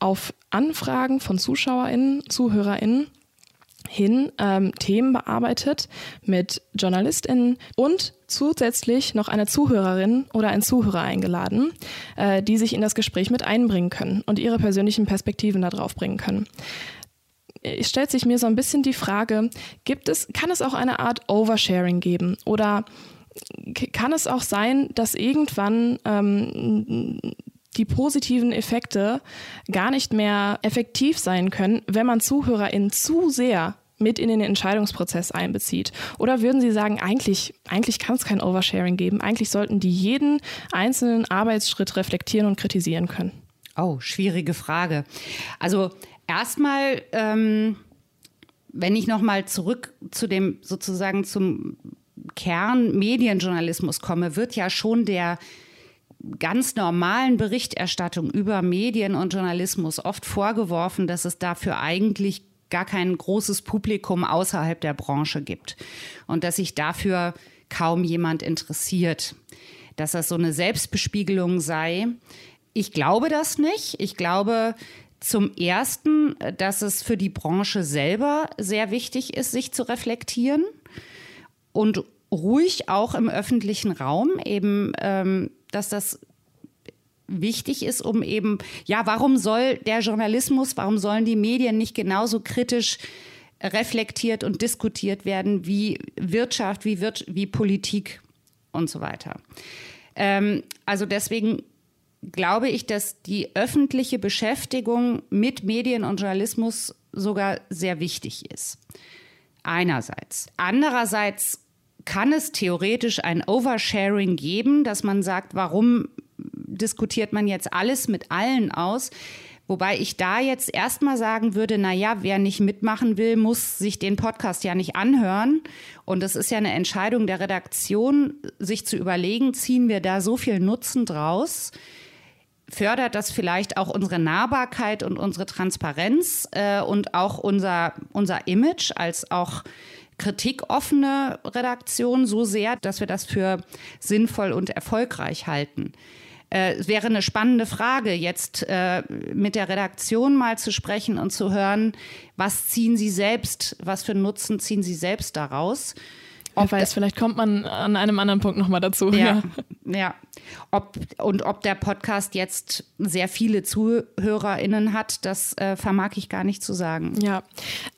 auf Anfragen von ZuschauerInnen, ZuhörerInnen hin ähm, Themen bearbeitet mit JournalistInnen und zusätzlich noch eine Zuhörerin oder ein Zuhörer eingeladen, äh, die sich in das Gespräch mit einbringen können und ihre persönlichen Perspektiven darauf bringen können stellt sich mir so ein bisschen die Frage, gibt es, kann es auch eine Art Oversharing geben? Oder kann es auch sein, dass irgendwann ähm, die positiven Effekte gar nicht mehr effektiv sein können, wenn man ZuhörerInnen zu sehr mit in den Entscheidungsprozess einbezieht? Oder würden Sie sagen, eigentlich, eigentlich kann es kein Oversharing geben, eigentlich sollten die jeden einzelnen Arbeitsschritt reflektieren und kritisieren können? Oh, schwierige Frage. Also erstmal, ähm, wenn ich nochmal zurück zu dem sozusagen zum Kern Medienjournalismus komme, wird ja schon der ganz normalen Berichterstattung über Medien und Journalismus oft vorgeworfen, dass es dafür eigentlich gar kein großes Publikum außerhalb der Branche gibt und dass sich dafür kaum jemand interessiert, dass das so eine Selbstbespiegelung sei. Ich glaube das nicht. Ich glaube zum Ersten, dass es für die Branche selber sehr wichtig ist, sich zu reflektieren und ruhig auch im öffentlichen Raum eben, ähm, dass das wichtig ist, um eben, ja, warum soll der Journalismus, warum sollen die Medien nicht genauso kritisch reflektiert und diskutiert werden wie Wirtschaft, wie, Wir wie Politik und so weiter. Ähm, also deswegen glaube ich, dass die öffentliche Beschäftigung mit Medien und Journalismus sogar sehr wichtig ist. Einerseits. Andererseits kann es theoretisch ein Oversharing geben, dass man sagt, warum diskutiert man jetzt alles mit allen aus? Wobei ich da jetzt erstmal sagen würde, na ja, wer nicht mitmachen will, muss sich den Podcast ja nicht anhören. Und es ist ja eine Entscheidung der Redaktion, sich zu überlegen, ziehen wir da so viel Nutzen draus? Fördert das vielleicht auch unsere Nahbarkeit und unsere Transparenz äh, und auch unser, unser Image als auch kritikoffene Redaktion so sehr, dass wir das für sinnvoll und erfolgreich halten. Äh, es wäre eine spannende Frage, jetzt äh, mit der Redaktion mal zu sprechen und zu hören, was ziehen Sie selbst, was für Nutzen ziehen Sie selbst daraus? Wer weiß, vielleicht kommt man an einem anderen Punkt nochmal dazu. Ja, ja. Ob, und ob der Podcast jetzt sehr viele ZuhörerInnen hat, das äh, vermag ich gar nicht zu sagen. Ja,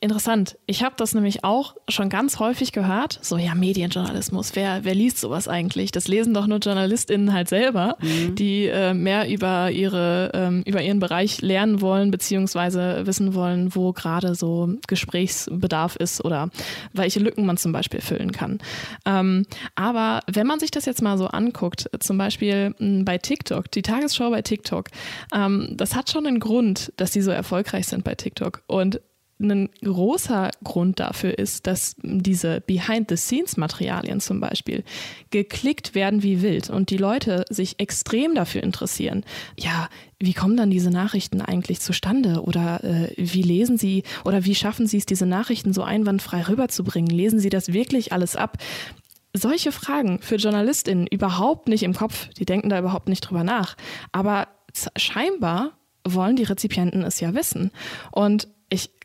interessant. Ich habe das nämlich auch schon ganz häufig gehört. So, ja, Medienjournalismus, wer, wer liest sowas eigentlich? Das lesen doch nur JournalistInnen halt selber, mhm. die äh, mehr über, ihre, ähm, über ihren Bereich lernen wollen, beziehungsweise wissen wollen, wo gerade so Gesprächsbedarf ist oder welche Lücken man zum Beispiel füllen kann kann. Ähm, aber wenn man sich das jetzt mal so anguckt, zum Beispiel hm, bei TikTok, die Tagesschau bei TikTok, ähm, das hat schon einen Grund, dass die so erfolgreich sind bei TikTok. Und ein großer Grund dafür ist, dass diese Behind-the-Scenes-Materialien zum Beispiel geklickt werden wie wild und die Leute sich extrem dafür interessieren. Ja, wie kommen dann diese Nachrichten eigentlich zustande? Oder äh, wie lesen Sie oder wie schaffen Sie es, diese Nachrichten so einwandfrei rüberzubringen? Lesen Sie das wirklich alles ab? Solche Fragen für JournalistInnen überhaupt nicht im Kopf. Die denken da überhaupt nicht drüber nach. Aber scheinbar wollen die Rezipienten es ja wissen. Und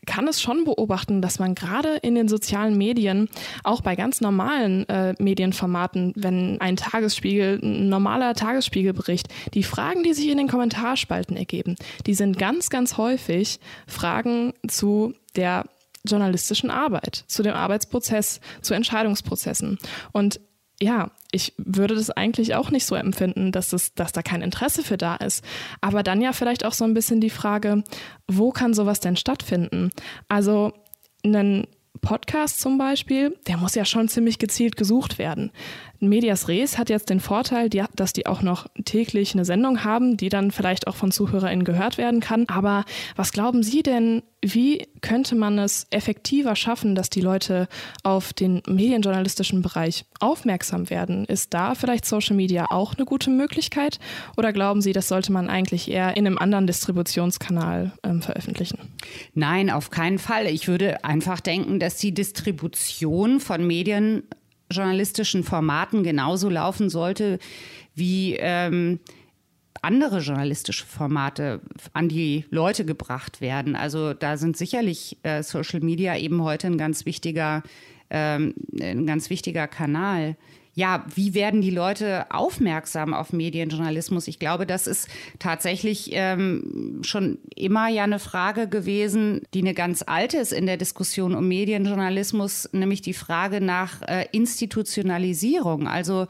kann es schon beobachten, dass man gerade in den sozialen Medien, auch bei ganz normalen äh, Medienformaten, wenn ein Tagesspiegel, ein normaler Tagesspiegelbericht, die Fragen, die sich in den Kommentarspalten ergeben, die sind ganz, ganz häufig Fragen zu der journalistischen Arbeit, zu dem Arbeitsprozess, zu Entscheidungsprozessen. Und ja, ich würde das eigentlich auch nicht so empfinden, dass, es, dass da kein Interesse für da ist. Aber dann ja vielleicht auch so ein bisschen die Frage, wo kann sowas denn stattfinden? Also ein Podcast zum Beispiel, der muss ja schon ziemlich gezielt gesucht werden. Medias Res hat jetzt den Vorteil, dass die auch noch täglich eine Sendung haben, die dann vielleicht auch von ZuhörerInnen gehört werden kann. Aber was glauben Sie denn, wie könnte man es effektiver schaffen, dass die Leute auf den medienjournalistischen Bereich aufmerksam werden? Ist da vielleicht Social Media auch eine gute Möglichkeit? Oder glauben Sie, das sollte man eigentlich eher in einem anderen Distributionskanal ähm, veröffentlichen? Nein, auf keinen Fall. Ich würde einfach denken, dass die Distribution von Medien journalistischen Formaten genauso laufen sollte wie ähm, andere journalistische Formate an die Leute gebracht werden. Also da sind sicherlich äh, Social Media eben heute ein ganz wichtiger, ähm, ein ganz wichtiger Kanal ja, wie werden die Leute aufmerksam auf Medienjournalismus? Ich glaube, das ist tatsächlich ähm, schon immer ja eine Frage gewesen, die eine ganz alte ist in der Diskussion um Medienjournalismus, nämlich die Frage nach äh, Institutionalisierung. Also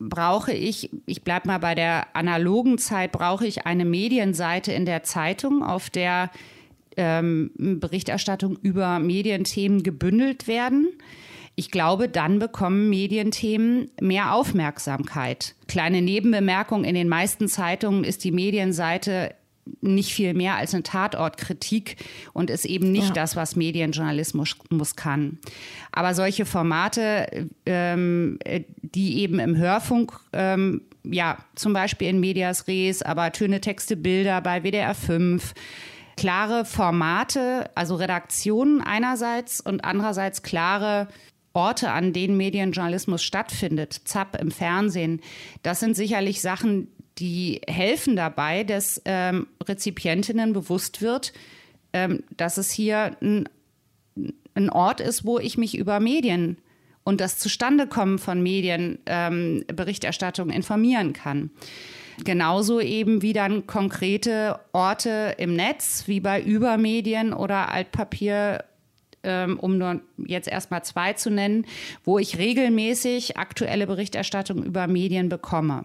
brauche ich, ich bleibe mal bei der analogen Zeit, brauche ich eine Medienseite in der Zeitung, auf der ähm, Berichterstattung über Medienthemen gebündelt werden. Ich glaube, dann bekommen Medienthemen mehr Aufmerksamkeit. Kleine Nebenbemerkung, in den meisten Zeitungen ist die Medienseite nicht viel mehr als eine Tatortkritik und ist eben nicht ja. das, was Medienjournalismus muss kann. Aber solche Formate, ähm, die eben im Hörfunk, ähm, ja, zum Beispiel in Medias Res, aber Töne, Texte, Bilder bei WDR 5, klare Formate, also Redaktionen einerseits und andererseits klare Orte, an denen Medienjournalismus stattfindet, ZAP im Fernsehen, das sind sicherlich Sachen, die helfen dabei, dass ähm, Rezipientinnen bewusst wird, ähm, dass es hier ein, ein, Ort ist, wo ich mich über Medien und das Zustandekommen von Medienberichterstattung ähm, informieren kann. Genauso eben wie dann konkrete Orte im Netz, wie bei Übermedien oder Altpapier ähm, um nur jetzt erstmal zwei zu nennen, wo ich regelmäßig aktuelle Berichterstattung über Medien bekomme.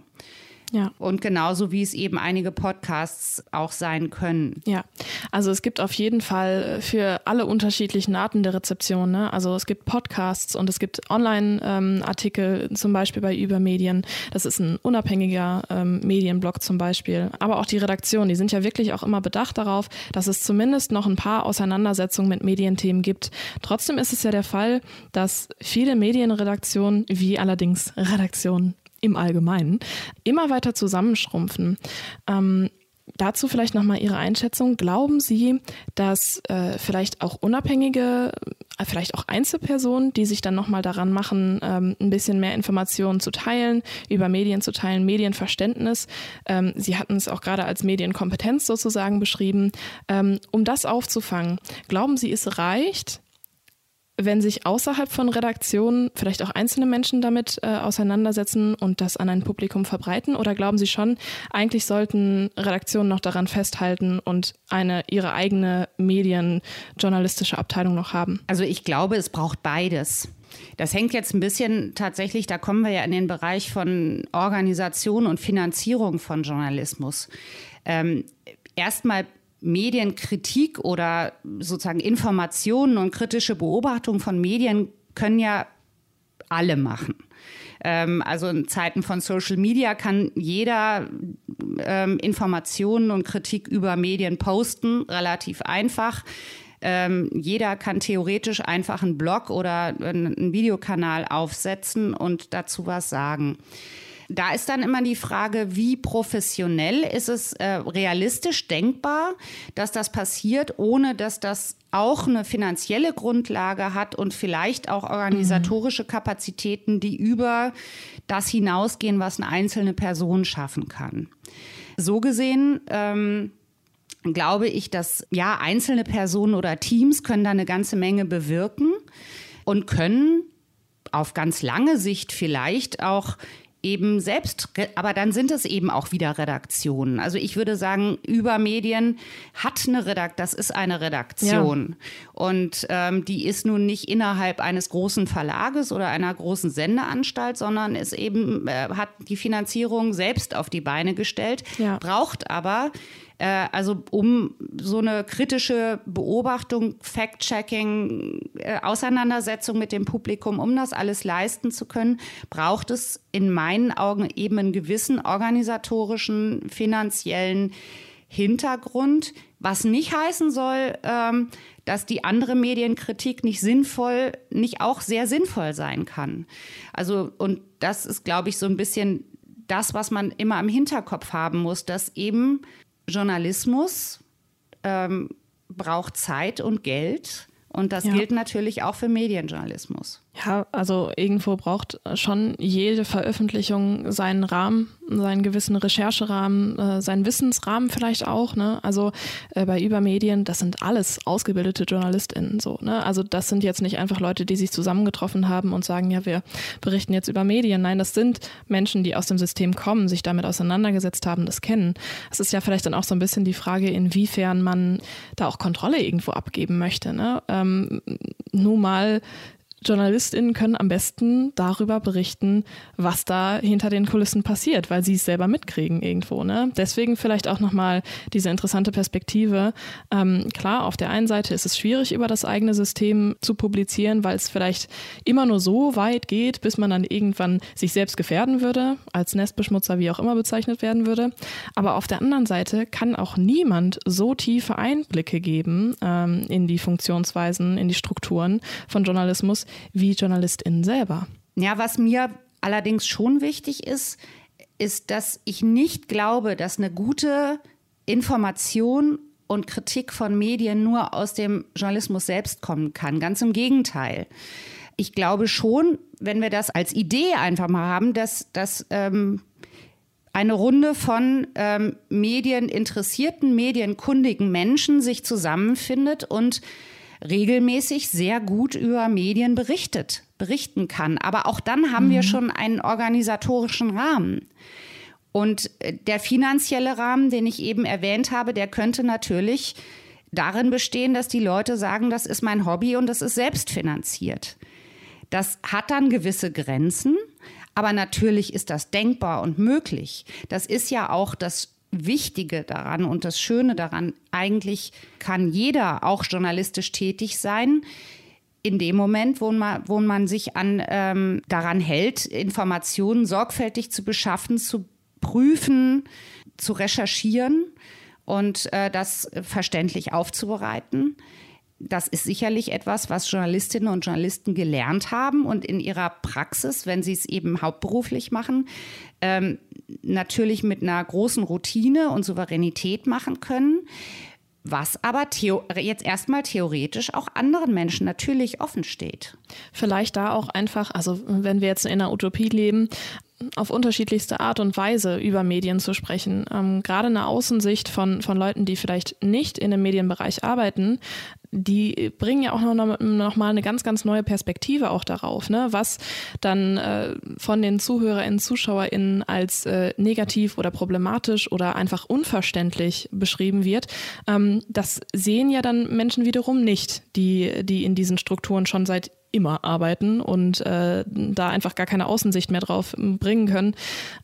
Ja. Und genauso wie es eben einige Podcasts auch sein können. Ja, also es gibt auf jeden Fall für alle unterschiedlichen Arten der Rezeption. Ne? Also es gibt Podcasts und es gibt Online-Artikel, ähm, zum Beispiel bei Übermedien. Das ist ein unabhängiger ähm, Medienblog zum Beispiel. Aber auch die Redaktion, die sind ja wirklich auch immer bedacht darauf, dass es zumindest noch ein paar Auseinandersetzungen mit Medienthemen gibt. Trotzdem ist es ja der Fall, dass viele Medienredaktionen, wie allerdings Redaktionen im Allgemeinen immer weiter zusammenschrumpfen. Ähm, dazu vielleicht nochmal Ihre Einschätzung. Glauben Sie, dass äh, vielleicht auch unabhängige, äh, vielleicht auch Einzelpersonen, die sich dann nochmal daran machen, ähm, ein bisschen mehr Informationen zu teilen, über Medien zu teilen, Medienverständnis, ähm, Sie hatten es auch gerade als Medienkompetenz sozusagen beschrieben, ähm, um das aufzufangen, glauben Sie, es reicht, wenn sich außerhalb von Redaktionen vielleicht auch einzelne Menschen damit äh, auseinandersetzen und das an ein Publikum verbreiten? Oder glauben Sie schon, eigentlich sollten Redaktionen noch daran festhalten und eine ihre eigene medienjournalistische Abteilung noch haben? Also ich glaube, es braucht beides. Das hängt jetzt ein bisschen tatsächlich, da kommen wir ja in den Bereich von Organisation und Finanzierung von Journalismus. Ähm, Erstmal Medienkritik oder sozusagen Informationen und kritische Beobachtung von Medien können ja alle machen. Ähm, also in Zeiten von Social Media kann jeder ähm, Informationen und Kritik über Medien posten, relativ einfach. Ähm, jeder kann theoretisch einfach einen Blog oder einen Videokanal aufsetzen und dazu was sagen da ist dann immer die Frage, wie professionell ist es äh, realistisch denkbar, dass das passiert, ohne dass das auch eine finanzielle Grundlage hat und vielleicht auch organisatorische Kapazitäten, die über das hinausgehen, was eine einzelne Person schaffen kann. So gesehen ähm, glaube ich, dass ja einzelne Personen oder Teams können da eine ganze Menge bewirken und können auf ganz lange Sicht vielleicht auch eben selbst, aber dann sind es eben auch wieder Redaktionen. Also ich würde sagen, über Medien hat eine Redaktion, das ist eine Redaktion. Ja. Und ähm, die ist nun nicht innerhalb eines großen Verlages oder einer großen Sendeanstalt, sondern ist eben, äh, hat die Finanzierung selbst auf die Beine gestellt, ja. braucht aber also um so eine kritische Beobachtung, Fact-Checking, äh, Auseinandersetzung mit dem Publikum, um das alles leisten zu können, braucht es in meinen Augen eben einen gewissen organisatorischen, finanziellen Hintergrund, was nicht heißen soll, ähm, dass die andere Medienkritik nicht sinnvoll, nicht auch sehr sinnvoll sein kann. Also, und das ist, glaube ich, so ein bisschen das, was man immer im Hinterkopf haben muss, dass eben Journalismus ähm, braucht Zeit und Geld. Und das ja. gilt natürlich auch für Medienjournalismus. Ja, also irgendwo braucht schon jede Veröffentlichung seinen Rahmen, seinen gewissen Rechercherahmen, äh, seinen Wissensrahmen vielleicht auch. Ne? Also äh, bei Übermedien, das sind alles ausgebildete JournalistInnen so. Ne? Also das sind jetzt nicht einfach Leute, die sich zusammengetroffen haben und sagen, ja, wir berichten jetzt über Medien. Nein, das sind Menschen, die aus dem System kommen, sich damit auseinandergesetzt haben, das kennen. Es ist ja vielleicht dann auch so ein bisschen die Frage, inwiefern man da auch Kontrolle irgendwo abgeben möchte. Ne? Ähm, nur mal JournalistInnen können am besten darüber berichten, was da hinter den Kulissen passiert, weil sie es selber mitkriegen irgendwo. Ne? Deswegen vielleicht auch nochmal diese interessante Perspektive. Ähm, klar, auf der einen Seite ist es schwierig, über das eigene System zu publizieren, weil es vielleicht immer nur so weit geht, bis man dann irgendwann sich selbst gefährden würde, als Nestbeschmutzer wie auch immer bezeichnet werden würde. Aber auf der anderen Seite kann auch niemand so tiefe Einblicke geben ähm, in die Funktionsweisen, in die Strukturen von Journalismus, wie JournalistInnen selber. Ja, was mir allerdings schon wichtig ist, ist, dass ich nicht glaube, dass eine gute Information und Kritik von Medien nur aus dem Journalismus selbst kommen kann. Ganz im Gegenteil. Ich glaube schon, wenn wir das als Idee einfach mal haben, dass, dass ähm, eine Runde von ähm, medieninteressierten, medienkundigen Menschen sich zusammenfindet und regelmäßig sehr gut über Medien berichtet, berichten kann. Aber auch dann haben mhm. wir schon einen organisatorischen Rahmen. Und äh, der finanzielle Rahmen, den ich eben erwähnt habe, der könnte natürlich darin bestehen, dass die Leute sagen, das ist mein Hobby und das ist selbstfinanziert. Das hat dann gewisse Grenzen, aber natürlich ist das denkbar und möglich. Das ist ja auch das Wichtige daran und das Schöne daran, eigentlich kann jeder auch journalistisch tätig sein. In dem Moment, wo man, wo man sich an, ähm, daran hält, Informationen sorgfältig zu beschaffen, zu prüfen, zu recherchieren und äh, das verständlich aufzubereiten. Das ist sicherlich etwas, was Journalistinnen und Journalisten gelernt haben und in ihrer Praxis, wenn sie es eben hauptberuflich machen, ähm, natürlich mit einer großen Routine und Souveränität machen können. Was aber jetzt erstmal theoretisch auch anderen Menschen natürlich offen steht. Vielleicht da auch einfach, also wenn wir jetzt in einer Utopie leben, auf unterschiedlichste Art und Weise über Medien zu sprechen. Ähm, gerade eine Außensicht von, von Leuten, die vielleicht nicht in dem Medienbereich arbeiten, die bringen ja auch noch, noch mal eine ganz, ganz neue Perspektive auch darauf, ne? was dann äh, von den ZuhörerInnen, ZuschauerInnen als äh, negativ oder problematisch oder einfach unverständlich beschrieben wird. Ähm, das sehen ja dann Menschen wiederum nicht, die, die in diesen Strukturen schon seit immer arbeiten und äh, da einfach gar keine Außensicht mehr drauf bringen können.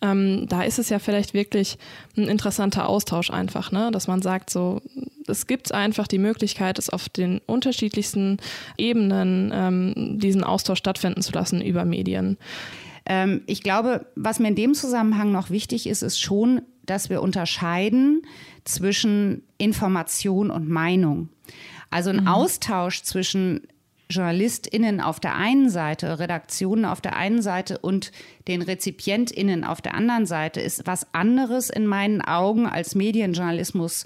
Ähm, da ist es ja vielleicht wirklich ein interessanter Austausch einfach, ne? dass man sagt, so es gibt einfach die Möglichkeit, es auf den unterschiedlichsten Ebenen ähm, diesen Austausch stattfinden zu lassen über Medien. Ähm, ich glaube, was mir in dem Zusammenhang noch wichtig ist, ist schon, dass wir unterscheiden zwischen Information und Meinung. Also ein mhm. Austausch zwischen JournalistInnen auf der einen Seite, Redaktionen auf der einen Seite und den RezipientInnen auf der anderen Seite ist was anderes in meinen Augen als Medienjournalismus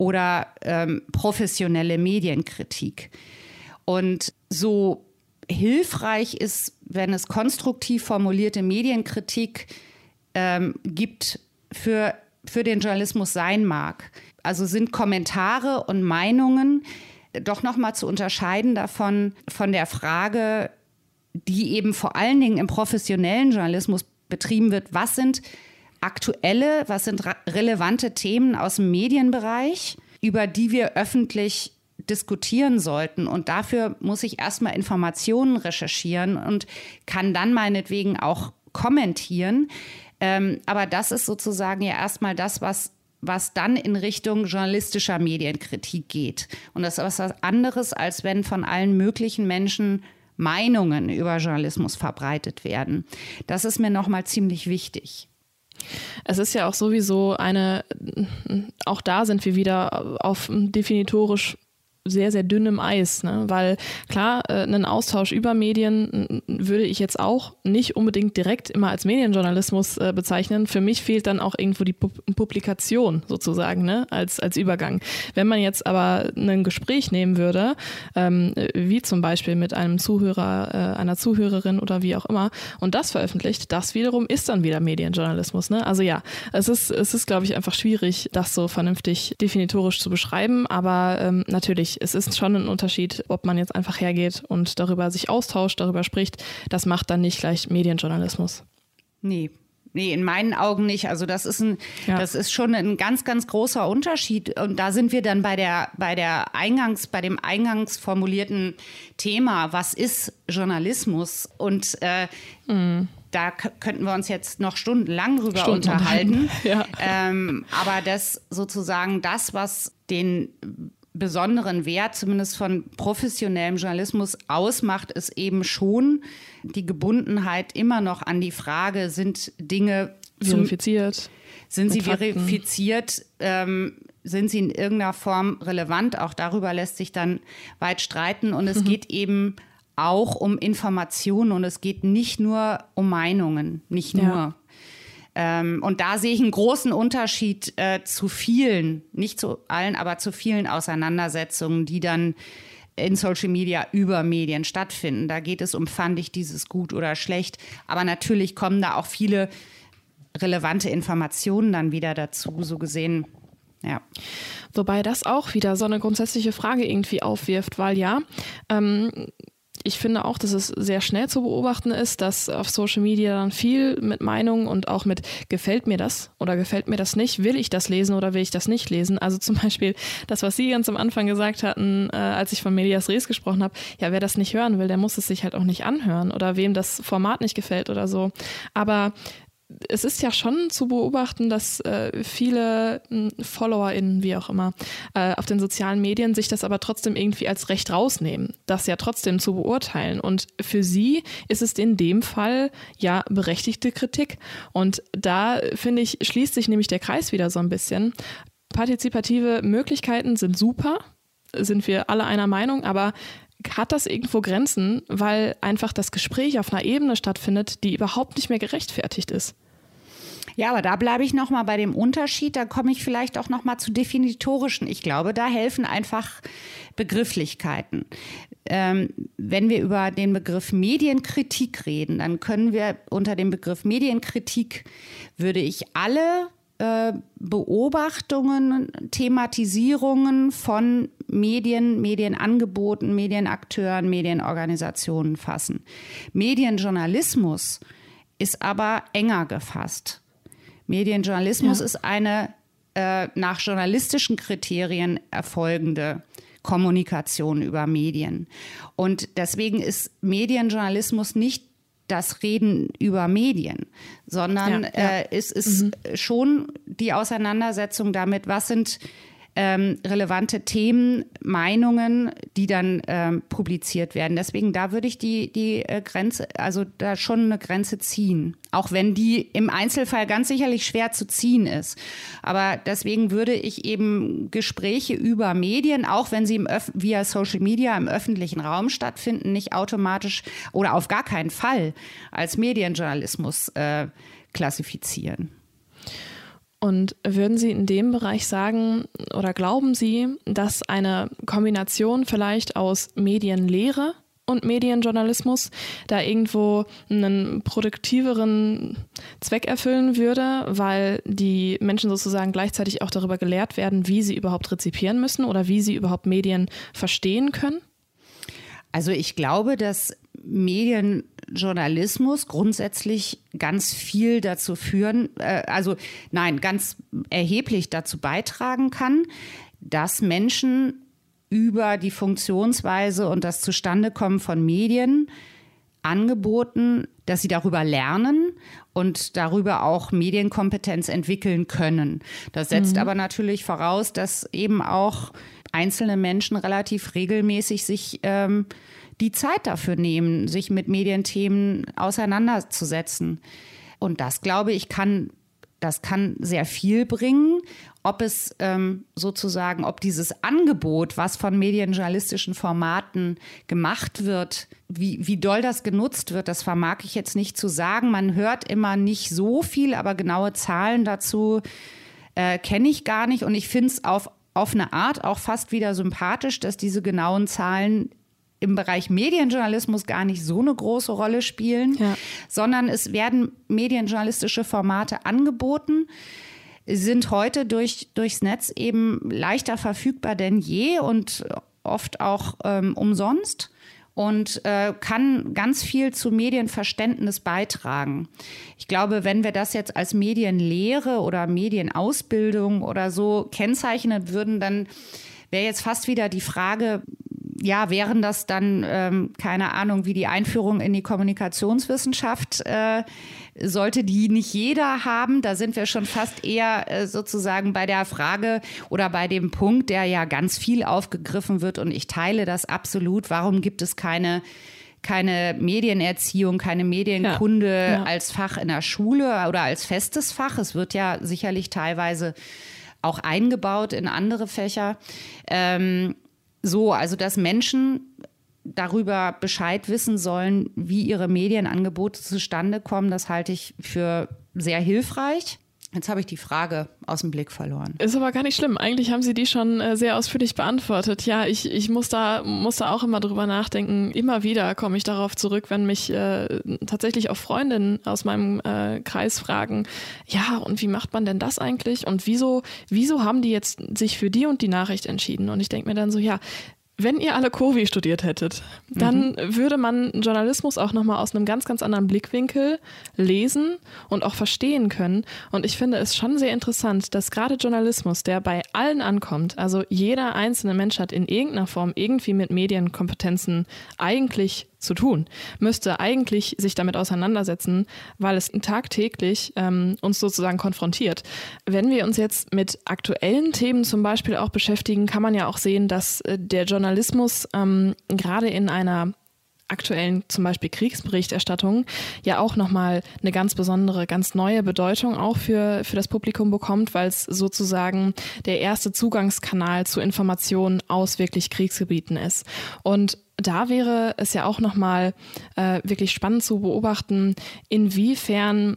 oder ähm, professionelle Medienkritik. Und so hilfreich ist, wenn es konstruktiv formulierte Medienkritik ähm, gibt für, für den Journalismus sein mag. Also sind Kommentare und Meinungen, doch nochmal zu unterscheiden davon, von der Frage, die eben vor allen Dingen im professionellen Journalismus betrieben wird, was sind aktuelle, was sind relevante Themen aus dem Medienbereich, über die wir öffentlich diskutieren sollten. Und dafür muss ich erstmal Informationen recherchieren und kann dann meinetwegen auch kommentieren. Ähm, aber das ist sozusagen ja erstmal das, was was dann in Richtung journalistischer Medienkritik geht. Und das ist was anderes, als wenn von allen möglichen Menschen Meinungen über Journalismus verbreitet werden. Das ist mir nochmal ziemlich wichtig. Es ist ja auch sowieso eine, auch da sind wir wieder auf definitorisch sehr, sehr dünnem Eis, ne? weil klar, äh, einen Austausch über Medien würde ich jetzt auch nicht unbedingt direkt immer als Medienjournalismus äh, bezeichnen. Für mich fehlt dann auch irgendwo die Pu Publikation sozusagen ne? als, als Übergang. Wenn man jetzt aber ein Gespräch nehmen würde, ähm, wie zum Beispiel mit einem Zuhörer, äh, einer Zuhörerin oder wie auch immer, und das veröffentlicht, das wiederum ist dann wieder Medienjournalismus. Ne? Also ja, es ist, es ist, glaube ich, einfach schwierig, das so vernünftig definitorisch zu beschreiben, aber ähm, natürlich es ist schon ein Unterschied, ob man jetzt einfach hergeht und darüber sich austauscht, darüber spricht. Das macht dann nicht gleich Medienjournalismus. Nee, Nee, in meinen Augen nicht. Also das ist ein, ja. das ist schon ein ganz, ganz großer Unterschied. Und da sind wir dann bei der, bei der Eingangs, bei dem eingangs formulierten Thema, was ist Journalismus? Und äh, mhm. da könnten wir uns jetzt noch stundenlang drüber Stunden unterhalten. Ja. Ähm, aber das sozusagen das, was den besonderen Wert, zumindest von professionellem Journalismus, ausmacht, ist eben schon die Gebundenheit immer noch an die Frage, sind Dinge verifiziert? Sind sie verifiziert? Ähm, sind sie in irgendeiner Form relevant? Auch darüber lässt sich dann weit streiten. Und es mhm. geht eben auch um Informationen und es geht nicht nur um Meinungen, nicht nur. Ja. Ähm, und da sehe ich einen großen Unterschied äh, zu vielen, nicht zu allen, aber zu vielen Auseinandersetzungen, die dann in Social Media über Medien stattfinden. Da geht es um, fand ich dieses gut oder schlecht. Aber natürlich kommen da auch viele relevante Informationen dann wieder dazu, so gesehen. Ja. Wobei das auch wieder so eine grundsätzliche Frage irgendwie aufwirft, weil ja, ähm, ich finde auch, dass es sehr schnell zu beobachten ist, dass auf Social Media dann viel mit Meinungen und auch mit gefällt mir das oder gefällt mir das nicht, will ich das lesen oder will ich das nicht lesen. Also zum Beispiel das, was Sie ganz am Anfang gesagt hatten, äh, als ich von Medias Res gesprochen habe, ja, wer das nicht hören will, der muss es sich halt auch nicht anhören oder wem das Format nicht gefällt oder so. Aber es ist ja schon zu beobachten, dass äh, viele hm, FollowerInnen, wie auch immer, äh, auf den sozialen Medien sich das aber trotzdem irgendwie als Recht rausnehmen, das ja trotzdem zu beurteilen. Und für sie ist es in dem Fall ja berechtigte Kritik. Und da, finde ich, schließt sich nämlich der Kreis wieder so ein bisschen. Partizipative Möglichkeiten sind super, sind wir alle einer Meinung, aber hat das irgendwo Grenzen, weil einfach das Gespräch auf einer Ebene stattfindet, die überhaupt nicht mehr gerechtfertigt ist. Ja, aber da bleibe ich noch mal bei dem Unterschied. Da komme ich vielleicht auch noch mal zu definitorischen. Ich glaube, da helfen einfach Begrifflichkeiten. Ähm, wenn wir über den Begriff Medienkritik reden, dann können wir unter dem Begriff Medienkritik würde ich alle äh, Beobachtungen, Thematisierungen von Medien, Medienangeboten, Medienakteuren, Medienorganisationen fassen. Medienjournalismus ist aber enger gefasst. Medienjournalismus ja. ist eine äh, nach journalistischen Kriterien erfolgende Kommunikation über Medien. Und deswegen ist Medienjournalismus nicht das Reden über Medien, sondern ja, ja. Äh, es ist mhm. schon die Auseinandersetzung damit, was sind ähm, relevante Themen, Meinungen, die dann ähm, publiziert werden. Deswegen da würde ich die, die äh, Grenze, also da schon eine Grenze ziehen. Auch wenn die im Einzelfall ganz sicherlich schwer zu ziehen ist. Aber deswegen würde ich eben Gespräche über Medien, auch wenn sie im Öf via Social Media im öffentlichen Raum stattfinden, nicht automatisch oder auf gar keinen Fall als Medienjournalismus äh, klassifizieren. Und würden Sie in dem Bereich sagen oder glauben Sie, dass eine Kombination vielleicht aus Medienlehre und Medienjournalismus da irgendwo einen produktiveren Zweck erfüllen würde, weil die Menschen sozusagen gleichzeitig auch darüber gelehrt werden, wie sie überhaupt rezipieren müssen oder wie sie überhaupt Medien verstehen können? Also ich glaube, dass Medienjournalismus grundsätzlich ganz viel dazu führen, äh, also nein, ganz erheblich dazu beitragen kann, dass Menschen über die Funktionsweise und das Zustandekommen von Medien angeboten, dass sie darüber lernen und darüber auch Medienkompetenz entwickeln können. Das setzt mhm. aber natürlich voraus, dass eben auch einzelne Menschen relativ regelmäßig sich ähm, die Zeit dafür nehmen, sich mit Medienthemen auseinanderzusetzen. Und das, glaube ich, kann, das kann sehr viel bringen. Ob es ähm, sozusagen, ob dieses Angebot, was von medienjournalistischen Formaten gemacht wird, wie, wie doll das genutzt wird, das vermag ich jetzt nicht zu sagen. Man hört immer nicht so viel, aber genaue Zahlen dazu äh, kenne ich gar nicht. Und ich finde es auf, auf eine Art auch fast wieder sympathisch, dass diese genauen Zahlen im Bereich Medienjournalismus gar nicht so eine große Rolle spielen, ja. sondern es werden medienjournalistische Formate angeboten, sind heute durch, durchs Netz eben leichter verfügbar denn je und oft auch ähm, umsonst. und äh, kann ganz viel zu Medienverständnis beitragen. Ich glaube, wenn wir das jetzt als Medienlehre oder Medienausbildung oder so kennzeichnen würden, dann wäre jetzt fast wieder die Frage, ja, wären das dann, ähm, keine Ahnung, wie die Einführung in die Kommunikationswissenschaft, äh, sollte die nicht jeder haben? Da sind wir schon fast eher äh, sozusagen bei der Frage oder bei dem Punkt, der ja ganz viel aufgegriffen wird und ich teile das absolut. Warum gibt es keine keine Medienerziehung, keine Medienkunde ja, ja. als Fach in der Schule oder als festes Fach. Es wird ja sicherlich teilweise auch eingebaut in andere Fächer. Ähm, so, also dass Menschen darüber Bescheid wissen sollen, wie ihre Medienangebote zustande kommen, das halte ich für sehr hilfreich. Jetzt habe ich die Frage aus dem Blick verloren. Ist aber gar nicht schlimm. Eigentlich haben Sie die schon äh, sehr ausführlich beantwortet. Ja, ich, ich muss, da, muss da auch immer drüber nachdenken. Immer wieder komme ich darauf zurück, wenn mich äh, tatsächlich auch Freundinnen aus meinem äh, Kreis fragen, ja, und wie macht man denn das eigentlich? Und wieso, wieso haben die jetzt sich für die und die Nachricht entschieden? Und ich denke mir dann so, ja, wenn ihr alle Covi studiert hättet, dann mhm. würde man Journalismus auch nochmal aus einem ganz, ganz anderen Blickwinkel lesen und auch verstehen können. Und ich finde es schon sehr interessant, dass gerade Journalismus, der bei allen ankommt, also jeder einzelne Mensch hat in irgendeiner Form irgendwie mit Medienkompetenzen eigentlich zu tun, müsste eigentlich sich damit auseinandersetzen, weil es tagtäglich ähm, uns sozusagen konfrontiert. Wenn wir uns jetzt mit aktuellen Themen zum Beispiel auch beschäftigen, kann man ja auch sehen, dass äh, der Journalismus ähm, gerade in einer aktuellen zum Beispiel Kriegsberichterstattung ja auch nochmal eine ganz besondere, ganz neue Bedeutung auch für, für das Publikum bekommt, weil es sozusagen der erste Zugangskanal zu Informationen aus wirklich Kriegsgebieten ist. Und da wäre es ja auch nochmal äh, wirklich spannend zu beobachten, inwiefern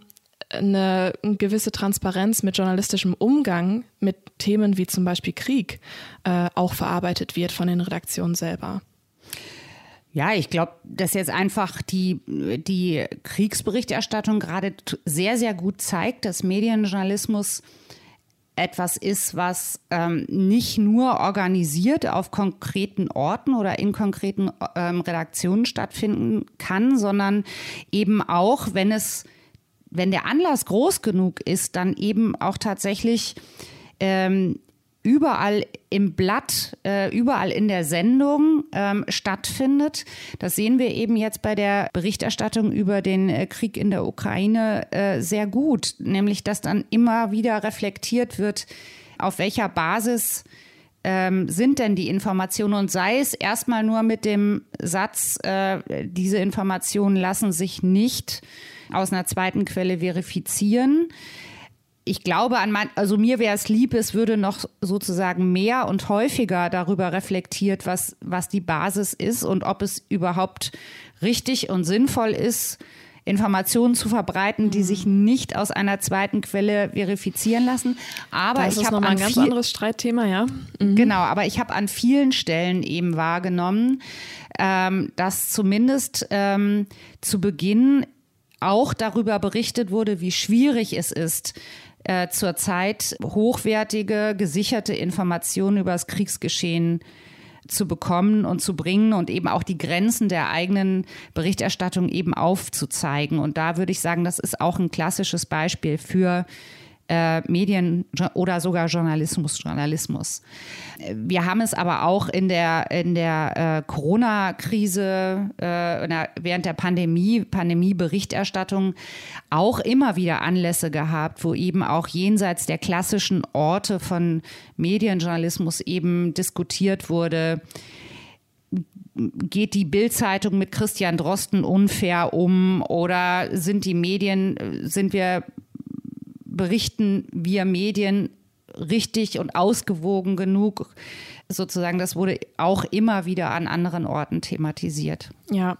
eine gewisse Transparenz mit journalistischem Umgang mit Themen wie zum Beispiel Krieg äh, auch verarbeitet wird von den Redaktionen selber. Ja, ich glaube, dass jetzt einfach die, die Kriegsberichterstattung gerade sehr, sehr gut zeigt, dass Medienjournalismus etwas ist, was ähm, nicht nur organisiert auf konkreten Orten oder in konkreten ähm, Redaktionen stattfinden kann, sondern eben auch, wenn es, wenn der Anlass groß genug ist, dann eben auch tatsächlich ähm, überall im Blatt, äh, überall in der Sendung ähm, stattfindet. Das sehen wir eben jetzt bei der Berichterstattung über den äh, Krieg in der Ukraine äh, sehr gut, nämlich dass dann immer wieder reflektiert wird, auf welcher Basis ähm, sind denn die Informationen? Und sei es erstmal nur mit dem Satz, äh, diese Informationen lassen sich nicht aus einer zweiten Quelle verifizieren ich glaube an mein, also mir wäre es lieb, es würde noch sozusagen mehr und häufiger darüber reflektiert, was, was die Basis ist und ob es überhaupt richtig und sinnvoll ist, Informationen zu verbreiten, die mhm. sich nicht aus einer zweiten Quelle verifizieren lassen. Aber das ich habe ein ganz anderes Streitthema, ja. Mhm. Genau, aber ich habe an vielen Stellen eben wahrgenommen, ähm, dass zumindest ähm, zu Beginn auch darüber berichtet wurde, wie schwierig es ist, äh, zurzeit hochwertige, gesicherte Informationen über das Kriegsgeschehen zu bekommen und zu bringen und eben auch die Grenzen der eigenen Berichterstattung eben aufzuzeigen. Und da würde ich sagen, das ist auch ein klassisches Beispiel für äh, Medien oder sogar Journalismus, Journalismus. Wir haben es aber auch in der, in der äh, Corona-Krise, äh, während der Pandemie, Pandemie-Berichterstattung auch immer wieder Anlässe gehabt, wo eben auch jenseits der klassischen Orte von Medienjournalismus eben diskutiert wurde geht die Bildzeitung mit Christian Drosten unfair um oder sind die Medien, sind wir berichten wir Medien richtig und ausgewogen genug? Sozusagen, das wurde auch immer wieder an anderen Orten thematisiert. Ja,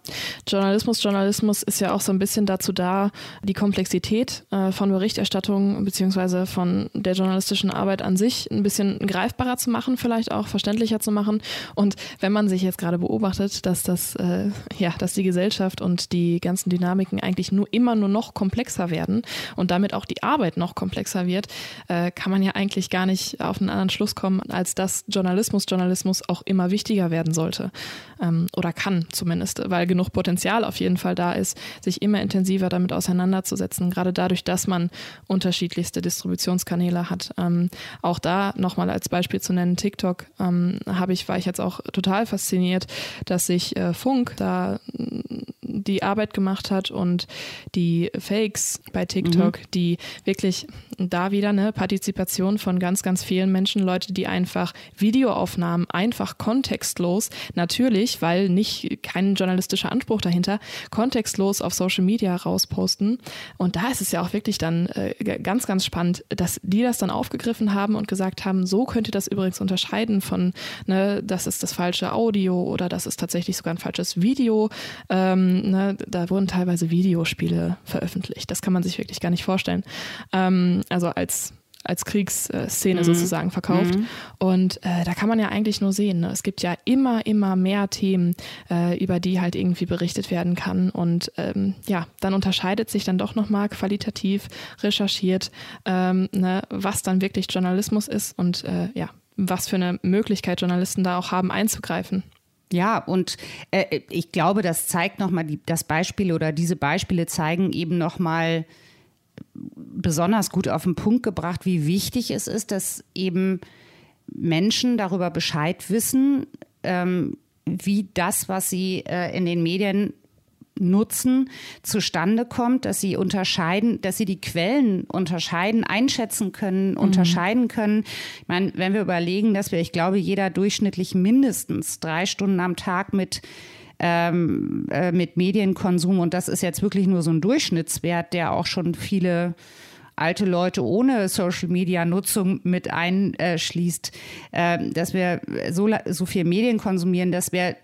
Journalismus, Journalismus ist ja auch so ein bisschen dazu da, die Komplexität äh, von Berichterstattung beziehungsweise von der journalistischen Arbeit an sich ein bisschen greifbarer zu machen, vielleicht auch verständlicher zu machen. Und wenn man sich jetzt gerade beobachtet, dass das, äh, ja, dass die Gesellschaft und die ganzen Dynamiken eigentlich nur immer nur noch komplexer werden und damit auch die Arbeit noch komplexer wird, äh, kann man ja eigentlich gar nicht auf einen anderen Schluss kommen, als dass Journalismus, Journalismus auch immer wichtiger werden sollte ähm, oder kann zumindest weil genug Potenzial auf jeden Fall da ist, sich immer intensiver damit auseinanderzusetzen, gerade dadurch, dass man unterschiedlichste Distributionskanäle hat. Ähm, auch da nochmal als Beispiel zu nennen, TikTok ähm, habe ich, war ich jetzt auch total fasziniert, dass sich äh, Funk da die Arbeit gemacht hat und die Fakes bei TikTok, mhm. die wirklich da wieder eine Partizipation von ganz, ganz vielen Menschen, Leute, die einfach Videoaufnahmen einfach kontextlos, natürlich, weil nicht kein journalistischer Anspruch dahinter, kontextlos auf Social Media rausposten. Und da ist es ja auch wirklich dann äh, ganz, ganz spannend, dass die das dann aufgegriffen haben und gesagt haben, so könnt ihr das übrigens unterscheiden von, ne, das ist das falsche Audio oder das ist tatsächlich sogar ein falsches Video. Ähm, ne, da wurden teilweise Videospiele veröffentlicht. Das kann man sich wirklich gar nicht vorstellen. Ähm, also als als Kriegsszene mhm. sozusagen verkauft. Mhm. Und äh, da kann man ja eigentlich nur sehen, ne? es gibt ja immer, immer mehr Themen, äh, über die halt irgendwie berichtet werden kann. Und ähm, ja, dann unterscheidet sich dann doch nochmal qualitativ recherchiert, ähm, ne, was dann wirklich Journalismus ist und äh, ja, was für eine Möglichkeit Journalisten da auch haben einzugreifen. Ja, und äh, ich glaube, das zeigt nochmal, das Beispiel oder diese Beispiele zeigen eben nochmal besonders gut auf den Punkt gebracht, wie wichtig es ist, dass eben Menschen darüber Bescheid wissen, ähm, wie das, was sie äh, in den Medien nutzen, zustande kommt, dass sie unterscheiden, dass sie die Quellen unterscheiden, einschätzen können, mhm. unterscheiden können. Ich meine, wenn wir überlegen, dass wir, ich glaube, jeder durchschnittlich mindestens drei Stunden am Tag mit ähm, äh, mit Medienkonsum. Und das ist jetzt wirklich nur so ein Durchschnittswert, der auch schon viele alte Leute ohne Social Media Nutzung mit einschließt, äh, dass wir so, so viel Medien konsumieren, dass wir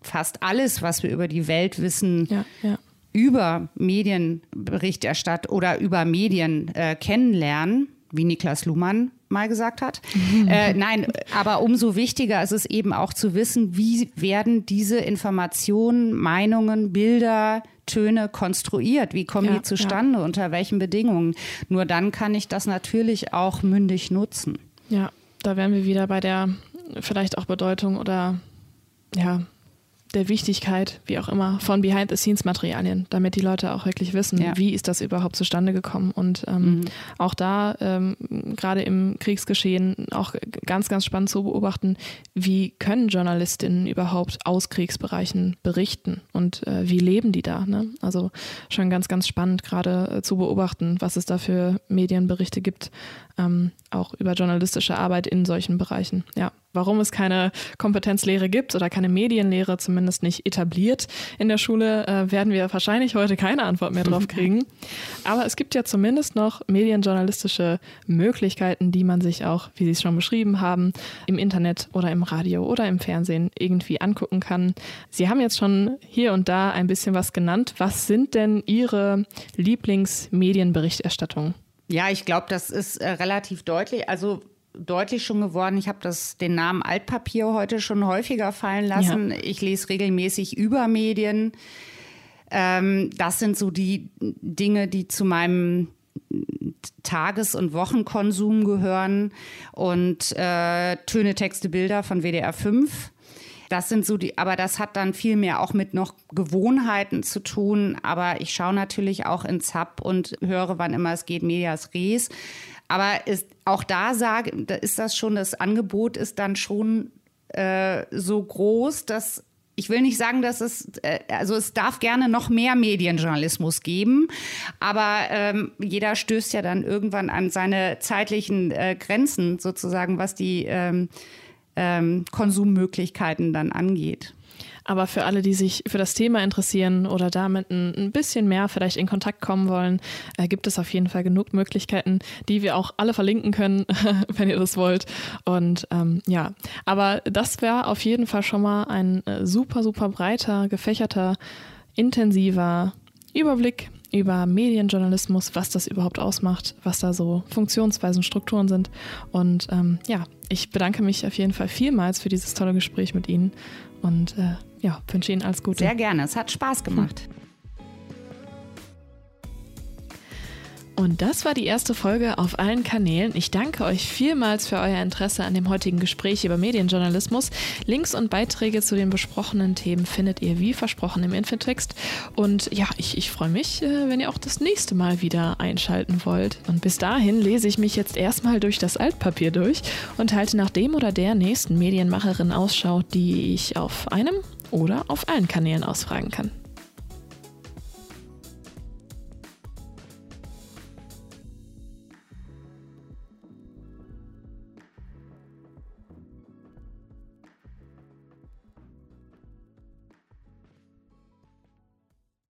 fast alles, was wir über die Welt wissen, ja, ja. über Medienberichterstattung oder über Medien äh, kennenlernen, wie Niklas Luhmann mal gesagt hat. Mhm. Äh, nein, aber umso wichtiger ist es eben auch zu wissen, wie werden diese Informationen, Meinungen, Bilder, Töne konstruiert? Wie kommen ja, die zustande? Ja. Unter welchen Bedingungen? Nur dann kann ich das natürlich auch mündig nutzen. Ja, da wären wir wieder bei der vielleicht auch Bedeutung oder ja, der Wichtigkeit, wie auch immer, von Behind-the-Scenes-Materialien, damit die Leute auch wirklich wissen, ja. wie ist das überhaupt zustande gekommen. Und ähm, mhm. auch da, ähm, gerade im Kriegsgeschehen, auch ganz, ganz spannend zu beobachten, wie können Journalistinnen überhaupt aus Kriegsbereichen berichten und äh, wie leben die da. Ne? Also schon ganz, ganz spannend gerade äh, zu beobachten, was es da für Medienberichte gibt, ähm, auch über journalistische Arbeit in solchen Bereichen. Ja, warum es keine Kompetenzlehre gibt oder keine Medienlehre zumindest nicht etabliert in der Schule, äh, werden wir wahrscheinlich heute keine Antwort mehr drauf kriegen. Aber es gibt ja zumindest noch medienjournalistische Möglichkeiten, die man sich auch, wie Sie es schon beschrieben haben, im Internet oder im Radio oder im Fernsehen irgendwie angucken kann. Sie haben jetzt schon hier und da ein bisschen was genannt. Was sind denn Ihre Lieblingsmedienberichterstattungen? Ja, ich glaube, das ist äh, relativ deutlich. Also deutlich schon geworden. Ich habe das den Namen Altpapier heute schon häufiger fallen lassen. Ja. Ich lese regelmäßig über Medien. Ähm, das sind so die Dinge, die zu meinem Tages- und Wochenkonsum gehören. Und äh, Töne, Texte, Bilder von WDR 5. Das sind so die, aber das hat dann viel mehr auch mit noch Gewohnheiten zu tun. Aber ich schaue natürlich auch ins Hub und höre, wann immer es geht, Medias Res. Aber ist, auch da sage, ist das schon, das Angebot ist dann schon äh, so groß, dass ich will nicht sagen, dass es, äh, also es darf gerne noch mehr Medienjournalismus geben, aber ähm, jeder stößt ja dann irgendwann an seine zeitlichen äh, Grenzen sozusagen, was die ähm, ähm, Konsummöglichkeiten dann angeht. Aber für alle, die sich für das Thema interessieren oder damit ein, bisschen mehr vielleicht in Kontakt kommen wollen, äh, gibt es auf jeden Fall genug Möglichkeiten, die wir auch alle verlinken können, wenn ihr das wollt. Und ähm, ja, aber das wäre auf jeden Fall schon mal ein äh, super, super breiter, gefächerter, intensiver Überblick über Medienjournalismus, was das überhaupt ausmacht, was da so Funktionsweisen, Strukturen sind. Und ähm, ja, ich bedanke mich auf jeden Fall vielmals für dieses tolle Gespräch mit Ihnen und äh, ja, wünsche Ihnen alles Gute. Sehr gerne, es hat Spaß gemacht. Und das war die erste Folge auf allen Kanälen. Ich danke euch vielmals für euer Interesse an dem heutigen Gespräch über Medienjournalismus. Links und Beiträge zu den besprochenen Themen findet ihr wie versprochen im Infotext. Und ja, ich, ich freue mich, äh, wenn ihr auch das nächste Mal wieder einschalten wollt. Und bis dahin lese ich mich jetzt erstmal durch das Altpapier durch und halte nach dem oder der nächsten Medienmacherin Ausschau, die ich auf einem oder auf allen Kanälen ausfragen kann.